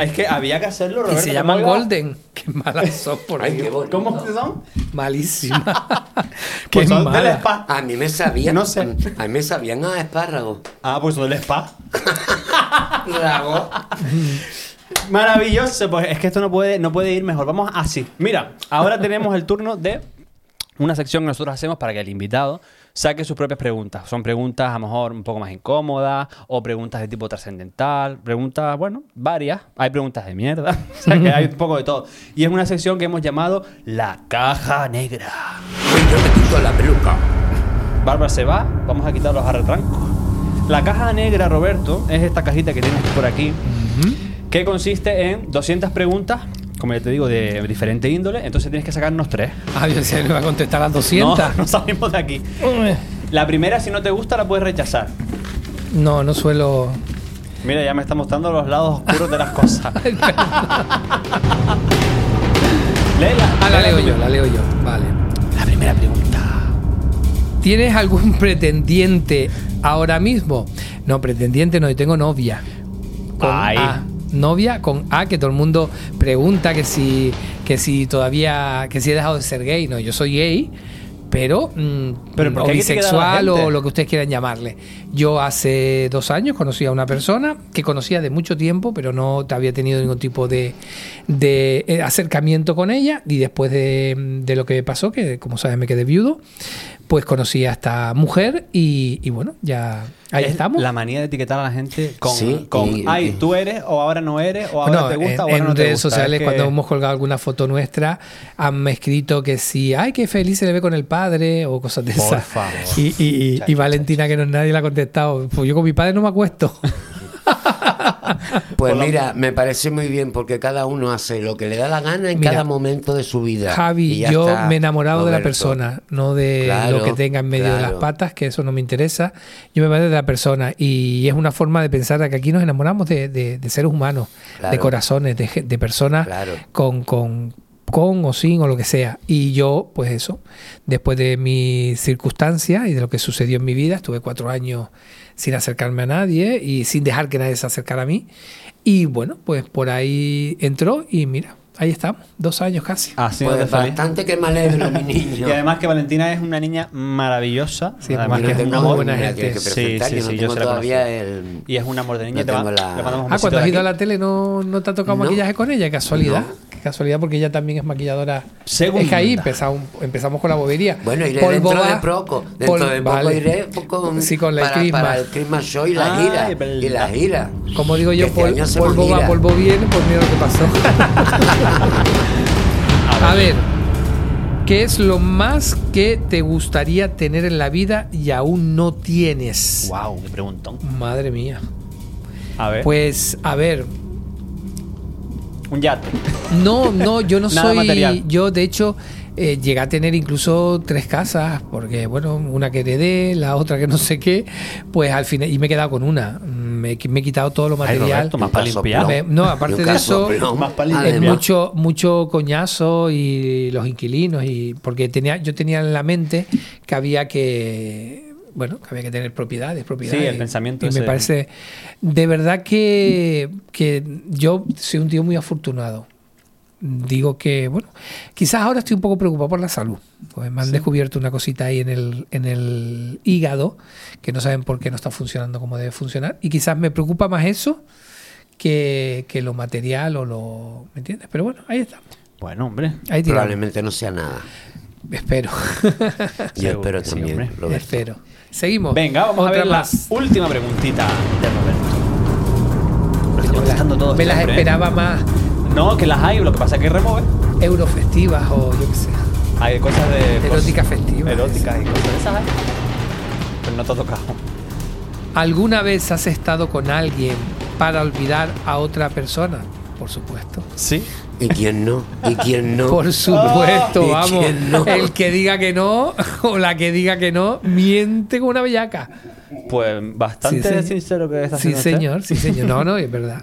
Speaker 2: Es que había que hacerlo,
Speaker 4: Y
Speaker 2: Roberto.
Speaker 4: se llaman. Golden. Qué malas *laughs* son, por
Speaker 3: Ay, qué
Speaker 4: Dios.
Speaker 3: bonito.
Speaker 2: ¿Cómo son?
Speaker 4: Malísima. *laughs* Qué
Speaker 2: Pues son del
Speaker 4: mala.
Speaker 2: spa.
Speaker 3: A mí me sabían.
Speaker 2: No sé.
Speaker 3: A mí me sabían a espárragos.
Speaker 2: Ah, pues son del spa.
Speaker 3: Rago.
Speaker 2: Maravilloso, pues es que esto no puede, no puede ir mejor. Vamos así. Mira, ahora tenemos el turno de una sección que nosotros hacemos para que el invitado saque sus propias preguntas. Son preguntas a lo mejor un poco más incómodas o preguntas de tipo trascendental, preguntas, bueno, varias. Hay preguntas de mierda, *laughs* o sea que hay un poco de todo. Y es una sección que hemos llamado La Caja Negra.
Speaker 3: Yo me quito la peluca.
Speaker 2: Bárbara se va, vamos a quitar los arretrancos. La caja negra, Roberto, es esta cajita que tienes por aquí, que consiste en 200 preguntas, como ya te digo, de diferente índole. Entonces tienes que sacarnos tres.
Speaker 4: Ah, yo sé, le voy a contestar las *laughs*
Speaker 2: No,
Speaker 4: 200.
Speaker 2: no salimos de aquí. La primera, si no te gusta, la puedes rechazar.
Speaker 4: No, no suelo.
Speaker 2: Mira, ya me está mostrando los lados oscuros de las cosas. *laughs* Léela.
Speaker 4: Ah, la leo yo, la leo yo. Vale.
Speaker 2: La primera pregunta.
Speaker 4: ¿Tienes algún pretendiente ahora mismo? No, pretendiente no, yo tengo novia. Con
Speaker 2: Ay.
Speaker 4: A. Novia con A, que todo el mundo pregunta que si, que si todavía, que si he dejado de ser gay. No, yo soy gay, pero, mm,
Speaker 2: Pero ¿por
Speaker 4: o bisexual o lo que ustedes quieran llamarle. Yo hace dos años conocí a una persona que conocía de mucho tiempo, pero no había tenido ningún tipo de, de eh, acercamiento con ella. Y después de, de lo que pasó, que como sabes me quedé viudo, pues conocí a esta mujer y, y bueno, ya ahí
Speaker 2: Es
Speaker 4: estamos.
Speaker 2: La manía de etiquetar a la gente con,
Speaker 3: Sí,
Speaker 2: con
Speaker 3: y-
Speaker 2: ay,
Speaker 3: y-
Speaker 2: tú eres, o ahora no eres, o ahora
Speaker 4: Bueno,
Speaker 2: te gusta,
Speaker 4: en,
Speaker 2: o ahora
Speaker 4: en
Speaker 2: no te
Speaker 4: redes
Speaker 2: gusta.
Speaker 4: sociales,
Speaker 2: Es que-
Speaker 4: cuando hemos colgado alguna foto nuestra, han escrito que sí, ay, qué feliz se le ve con el padre, o cosas de
Speaker 2: Por
Speaker 4: esas.
Speaker 2: favor.
Speaker 4: Y, y- y Valentina, que no nadie le ha contestado, pues yo con mi padre no me acuesto. *laughs* *laughs*
Speaker 3: Pues mira, me parece muy bien porque cada uno hace lo que le da la gana en
Speaker 4: Mira,
Speaker 3: cada momento de su vida.
Speaker 4: Javi, yo
Speaker 3: está,
Speaker 4: me he enamorado de la persona, no de
Speaker 3: Claro,
Speaker 4: lo que tenga en medio de las patas, que eso no me interesa. Yo me enamoré de la persona y es una forma de pensar que aquí nos enamoramos de, de- de seres humanos, de corazones, de, de personas con, con, con o sin o lo que sea. Y yo, pues eso, después de mis circunstancias y de lo que sucedió en mi vida, estuve cuatro años sin acercarme a nadie y sin dejar que nadie se acercara a mí. Y bueno, pues por ahí entró y mira, ahí estamos, dos años casi.
Speaker 2: Así
Speaker 3: Pues
Speaker 2: te feliz.
Speaker 3: bastante que me alegro, mi niño. *laughs*
Speaker 2: Y además que Valentina es una niña maravillosa.
Speaker 4: Sí,
Speaker 2: además que es
Speaker 4: buena,
Speaker 2: un
Speaker 4: muy buena gente.
Speaker 2: Sí,
Speaker 3: presentar,
Speaker 2: sí,
Speaker 3: yo no
Speaker 2: sí, yo
Speaker 3: tengo
Speaker 2: se la
Speaker 3: todavía el...
Speaker 2: Y es un amor de niña.
Speaker 3: No
Speaker 2: te va-
Speaker 3: la-
Speaker 2: le mandamos un
Speaker 4: Ah, cuando has ido a la tele no, no te ha tocado
Speaker 3: No.
Speaker 4: maquillaje con ella, casualidad. Casualidad porque ella también es maquilladora.
Speaker 2: Segunda.
Speaker 4: Es que ahí empezamos, empezamos con la bobería.
Speaker 3: Bueno, iré
Speaker 4: Polvo
Speaker 3: dentro de poco. Dentro de poco
Speaker 4: vale.
Speaker 3: iré con,
Speaker 4: Sí, con la
Speaker 3: para,
Speaker 4: Christmas.
Speaker 3: para el Christmas Show y la
Speaker 2: Ay,
Speaker 3: gira.
Speaker 2: verdad.
Speaker 3: Y la gira.
Speaker 4: Como digo yo,
Speaker 3: Este hacemos
Speaker 4: polvo va,
Speaker 3: gira.
Speaker 4: polvo viene, pues mira lo que pasó. *laughs* a ver, ¿qué es lo más que te gustaría tener en la vida y aún no tienes?
Speaker 2: Wow, qué preguntón.
Speaker 4: Madre mía.
Speaker 2: A ver.
Speaker 4: Pues, a ver,
Speaker 2: un yate.
Speaker 4: No, no, yo no *laughs*
Speaker 2: Nada
Speaker 4: soy.
Speaker 2: material.
Speaker 4: Yo, de hecho, eh, llegué a tener incluso tres casas, porque, bueno, una que heredé, la otra que no sé qué, pues al final. Y me he quedado con una. Me, me he quitado todo lo
Speaker 2: Ay,
Speaker 4: material.
Speaker 2: Roberto, más para limpiar.
Speaker 4: Me- no, aparte de eso,
Speaker 2: más
Speaker 4: es mucho, mucho coñazo y los inquilinos. y Porque tenía, yo tenía en la mente que había que. Bueno, que había que tener propiedades, propiedades.
Speaker 2: Sí, el pensamiento
Speaker 4: Y me parece. De verdad que, que yo soy un tío muy afortunado. Digo que, bueno, quizás ahora estoy un poco preocupado por la salud. Pues me han descubierto una cosita ahí en el, en el hígado que no saben por qué no está funcionando como debe funcionar. Y quizás me preocupa más eso que, que lo material o lo. ¿Me entiendes? Pero bueno, ahí está.
Speaker 2: Bueno, hombre.
Speaker 4: Ahí.
Speaker 3: Probablemente no sea nada.
Speaker 4: Espero.
Speaker 3: Yo *laughs* espero
Speaker 2: sí,
Speaker 3: también. Roberto.
Speaker 4: Espero. Seguimos.
Speaker 2: Venga, vamos a ver la
Speaker 4: más.
Speaker 2: última preguntita de Roberto. Lo está contestando todo.
Speaker 4: Me las
Speaker 2: siempre, ¿eh?
Speaker 4: esperaba más
Speaker 2: No, que las hay, lo que pasa es que remove.
Speaker 4: eurofestivas o yo qué sé.
Speaker 2: Hay cosas de.
Speaker 4: Eróticas
Speaker 2: cosas-
Speaker 4: festivas.
Speaker 2: Eróticas y cosas de esas hay. Pero no te ha tocado.
Speaker 4: ¿Alguna vez has estado con alguien para olvidar a otra persona? Por supuesto.
Speaker 2: Sí.
Speaker 3: ¿Y quién no? ¿Y quién no?
Speaker 4: Por supuesto,
Speaker 3: ¿Y
Speaker 4: vamos.
Speaker 3: quién no?
Speaker 4: El que diga que no o la que diga que no miente con una bellaca.
Speaker 2: Pues bastante
Speaker 4: Sí,
Speaker 2: sincero que está
Speaker 4: Sí,
Speaker 2: haciendo usted.
Speaker 4: señor, sí, señor. No, no, es verdad.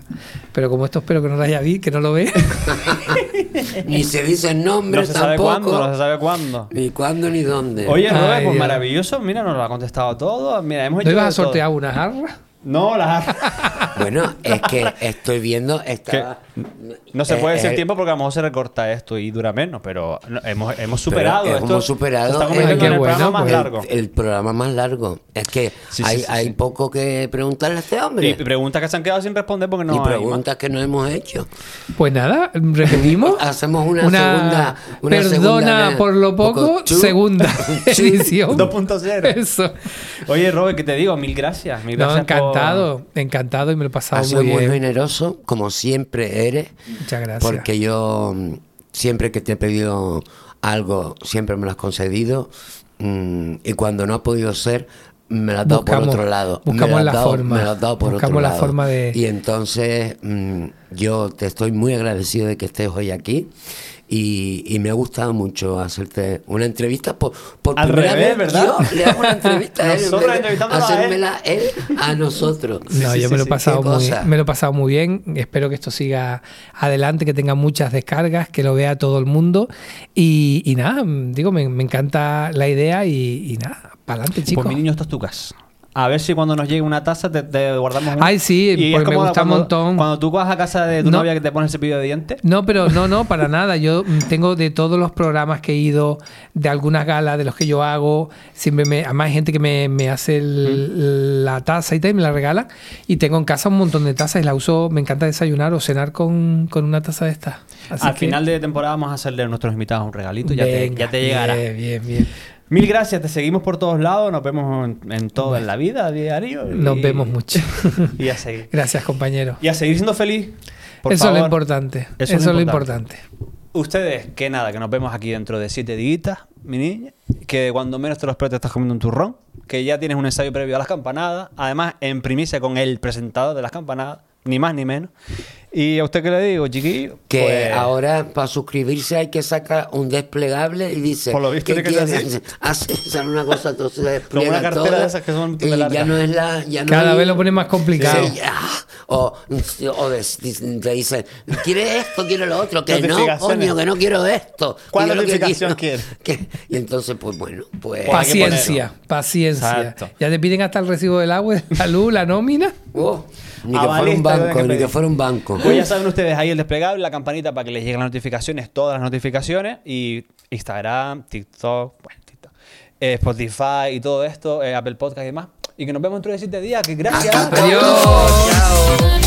Speaker 4: Pero como esto espero que no lo haya visto, que no lo ve. *laughs*
Speaker 3: Ni se dicen nombres
Speaker 2: No se sabe
Speaker 3: tampoco.
Speaker 2: cuándo, no se sabe cuándo.
Speaker 3: Ni cuándo ni dónde.
Speaker 2: Oye,
Speaker 4: Ay,
Speaker 2: Robert, pues
Speaker 4: Dios.
Speaker 2: maravilloso. Mira, nos lo ha contestado todo. Mira, hemos
Speaker 4: ¿No
Speaker 2: hecho
Speaker 4: ibas a
Speaker 2: todo.
Speaker 4: sortear una jarra?
Speaker 2: No, las *laughs*
Speaker 3: Bueno, es que estoy viendo. Estaba,
Speaker 2: No se puede
Speaker 3: Eh,
Speaker 2: decir
Speaker 3: eh,
Speaker 2: tiempo porque a lo mejor se recorta esto y dura menos, pero no, hemos, hemos superado.
Speaker 3: Pero
Speaker 2: esto
Speaker 3: hemos superado
Speaker 2: se está
Speaker 3: el-
Speaker 4: Qué
Speaker 2: programa más
Speaker 4: pues.
Speaker 2: largo.
Speaker 3: El, el programa más largo. Es que
Speaker 2: Sí,
Speaker 3: hay,
Speaker 2: sí,
Speaker 3: hay
Speaker 2: sí.
Speaker 3: poco que preguntarle a este hombre.
Speaker 2: Y preguntas que se han quedado sin responder porque no
Speaker 3: y
Speaker 2: hay
Speaker 3: preguntas que no hemos hecho.
Speaker 4: Pues nada, repetimos. *laughs*
Speaker 3: Hacemos una segunda- una
Speaker 4: perdona
Speaker 3: segunda
Speaker 4: por lo poco, segunda *laughs* edición.
Speaker 2: 2.0.
Speaker 4: Eso.
Speaker 2: Oye, Robert, que te digo, mil gracias. Mil
Speaker 4: No,
Speaker 2: gracias por-
Speaker 4: encantado, encantado y me lo he pasado muy
Speaker 3: muy
Speaker 4: bien.
Speaker 3: generoso, como siempre eres.
Speaker 4: Muchas gracias.
Speaker 3: Porque yo, mm, siempre que te he pedido algo, siempre me lo has concedido. mm, y cuando no ha podido ser, me lo has dado
Speaker 4: Buscamos-
Speaker 3: por otro lado.
Speaker 4: buscamos
Speaker 3: me
Speaker 4: la
Speaker 3: dado,
Speaker 4: forma,
Speaker 3: Me lo has dado por
Speaker 4: buscamos
Speaker 3: otro
Speaker 4: la
Speaker 3: lado.
Speaker 4: forma de-
Speaker 3: Y entonces, mm, yo te estoy muy agradecido de que estés hoy aquí. Y, y me ha gustado mucho hacerte una entrevista por, por
Speaker 2: Al
Speaker 3: primera
Speaker 2: revés,
Speaker 3: vez.
Speaker 2: ¿verdad?
Speaker 3: Yo le hago una entrevista a él,
Speaker 2: entrevistándolo a él.
Speaker 3: hacérmela él a nosotros.
Speaker 4: No,
Speaker 2: sí,
Speaker 4: yo
Speaker 2: sí,
Speaker 4: me lo he pasado muy,
Speaker 3: cosa.
Speaker 4: me lo he pasado muy bien. Espero que esto siga adelante, que tenga muchas descargas, que lo vea todo el mundo. Y, y nada, digo, me, me encanta la idea y, y nada, para adelante, chicos.
Speaker 2: Pues mi niño, esto es tu casa. A ver si cuando nos llegue una taza te, te guardamos una.
Speaker 4: Ay, sí,
Speaker 2: Y
Speaker 4: porque me gusta un
Speaker 2: cuando-
Speaker 4: montón.
Speaker 2: Cuando tú vas a casa de tu
Speaker 4: No.
Speaker 2: novia que te pones el cepillo de dientes.
Speaker 4: No, pero no, no, para nada. Yo mm, tengo de todos los programas que he ido, de algunas galas, de los que yo hago, siempre me, además hay gente que me, me hace el- la taza y tal, y me la regala. Y tengo en casa un montón de tazas y la uso, me encanta desayunar o cenar con, con una taza de estas. Así
Speaker 2: Al
Speaker 4: que-
Speaker 2: final de temporada vamos a hacerle a nuestros invitados un regalito. Ya, te,
Speaker 4: Venga,
Speaker 2: ya te llegará.
Speaker 4: Bien, bien, bien.
Speaker 2: Mil gracias, te seguimos por todos lados. Nos vemos en, en todo en la vida, a diario.
Speaker 4: Nos vemos mucho. *laughs*
Speaker 2: Y a seguir.
Speaker 4: Gracias, compañero.
Speaker 2: Y a seguir siendo feliz. Por
Speaker 4: Eso es lo importante.
Speaker 2: Eso
Speaker 4: Eso,
Speaker 2: es lo importante.
Speaker 4: importante.
Speaker 2: Ustedes, que nada, que nos vemos aquí dentro de siete días, mi niña. Que cuando menos te lo esperas te estás comiendo un turrón. Que ya tienes un ensayo previo a las campanadas. Además, en primicia con el presentador de las campanadas. Ni más ni menos. Y a usted que le digo, chiquillo.
Speaker 3: Que
Speaker 2: pues,
Speaker 3: ahora para suscribirse hay que sacar un desplegable y dice
Speaker 2: Por lo visto
Speaker 3: ¿qué
Speaker 2: tiene que ser
Speaker 3: quieres? Hace *laughs* sale una cosa, entonces se
Speaker 2: Como una
Speaker 3: despliega
Speaker 2: cartera
Speaker 3: todo,
Speaker 2: de esas que son
Speaker 3: y ya no es la ya no
Speaker 4: Cada
Speaker 3: hay-
Speaker 4: vez lo pone más complicado.
Speaker 3: Sí. O, o de- te dicen, ¿quieres esto? ¿Quieres lo otro? Que no, coño, que no quiero esto.
Speaker 2: ¿Cuál notificación quieres? *laughs*
Speaker 3: que- y entonces, pues bueno, pues...
Speaker 4: Paciencia, paciencia.
Speaker 2: Exacto.
Speaker 4: Ya te piden hasta el recibo del agua, *laughs* la luz, la nómina.
Speaker 3: Oh, ni que
Speaker 2: Avalista
Speaker 3: fuera un banco,
Speaker 2: que
Speaker 3: ni que fuera un banco.
Speaker 2: Pues ya saben ustedes ahí el desplegable, la campanita para que les lleguen las notificaciones, todas las notificaciones. Y Instagram, TikTok, bueno, TikTok, eh, Spotify y todo esto, eh, Apple Podcast y demás. Y que nos vemos dentro de siete días. Que gracias.
Speaker 3: Hasta
Speaker 4: Adiós.
Speaker 3: Chao.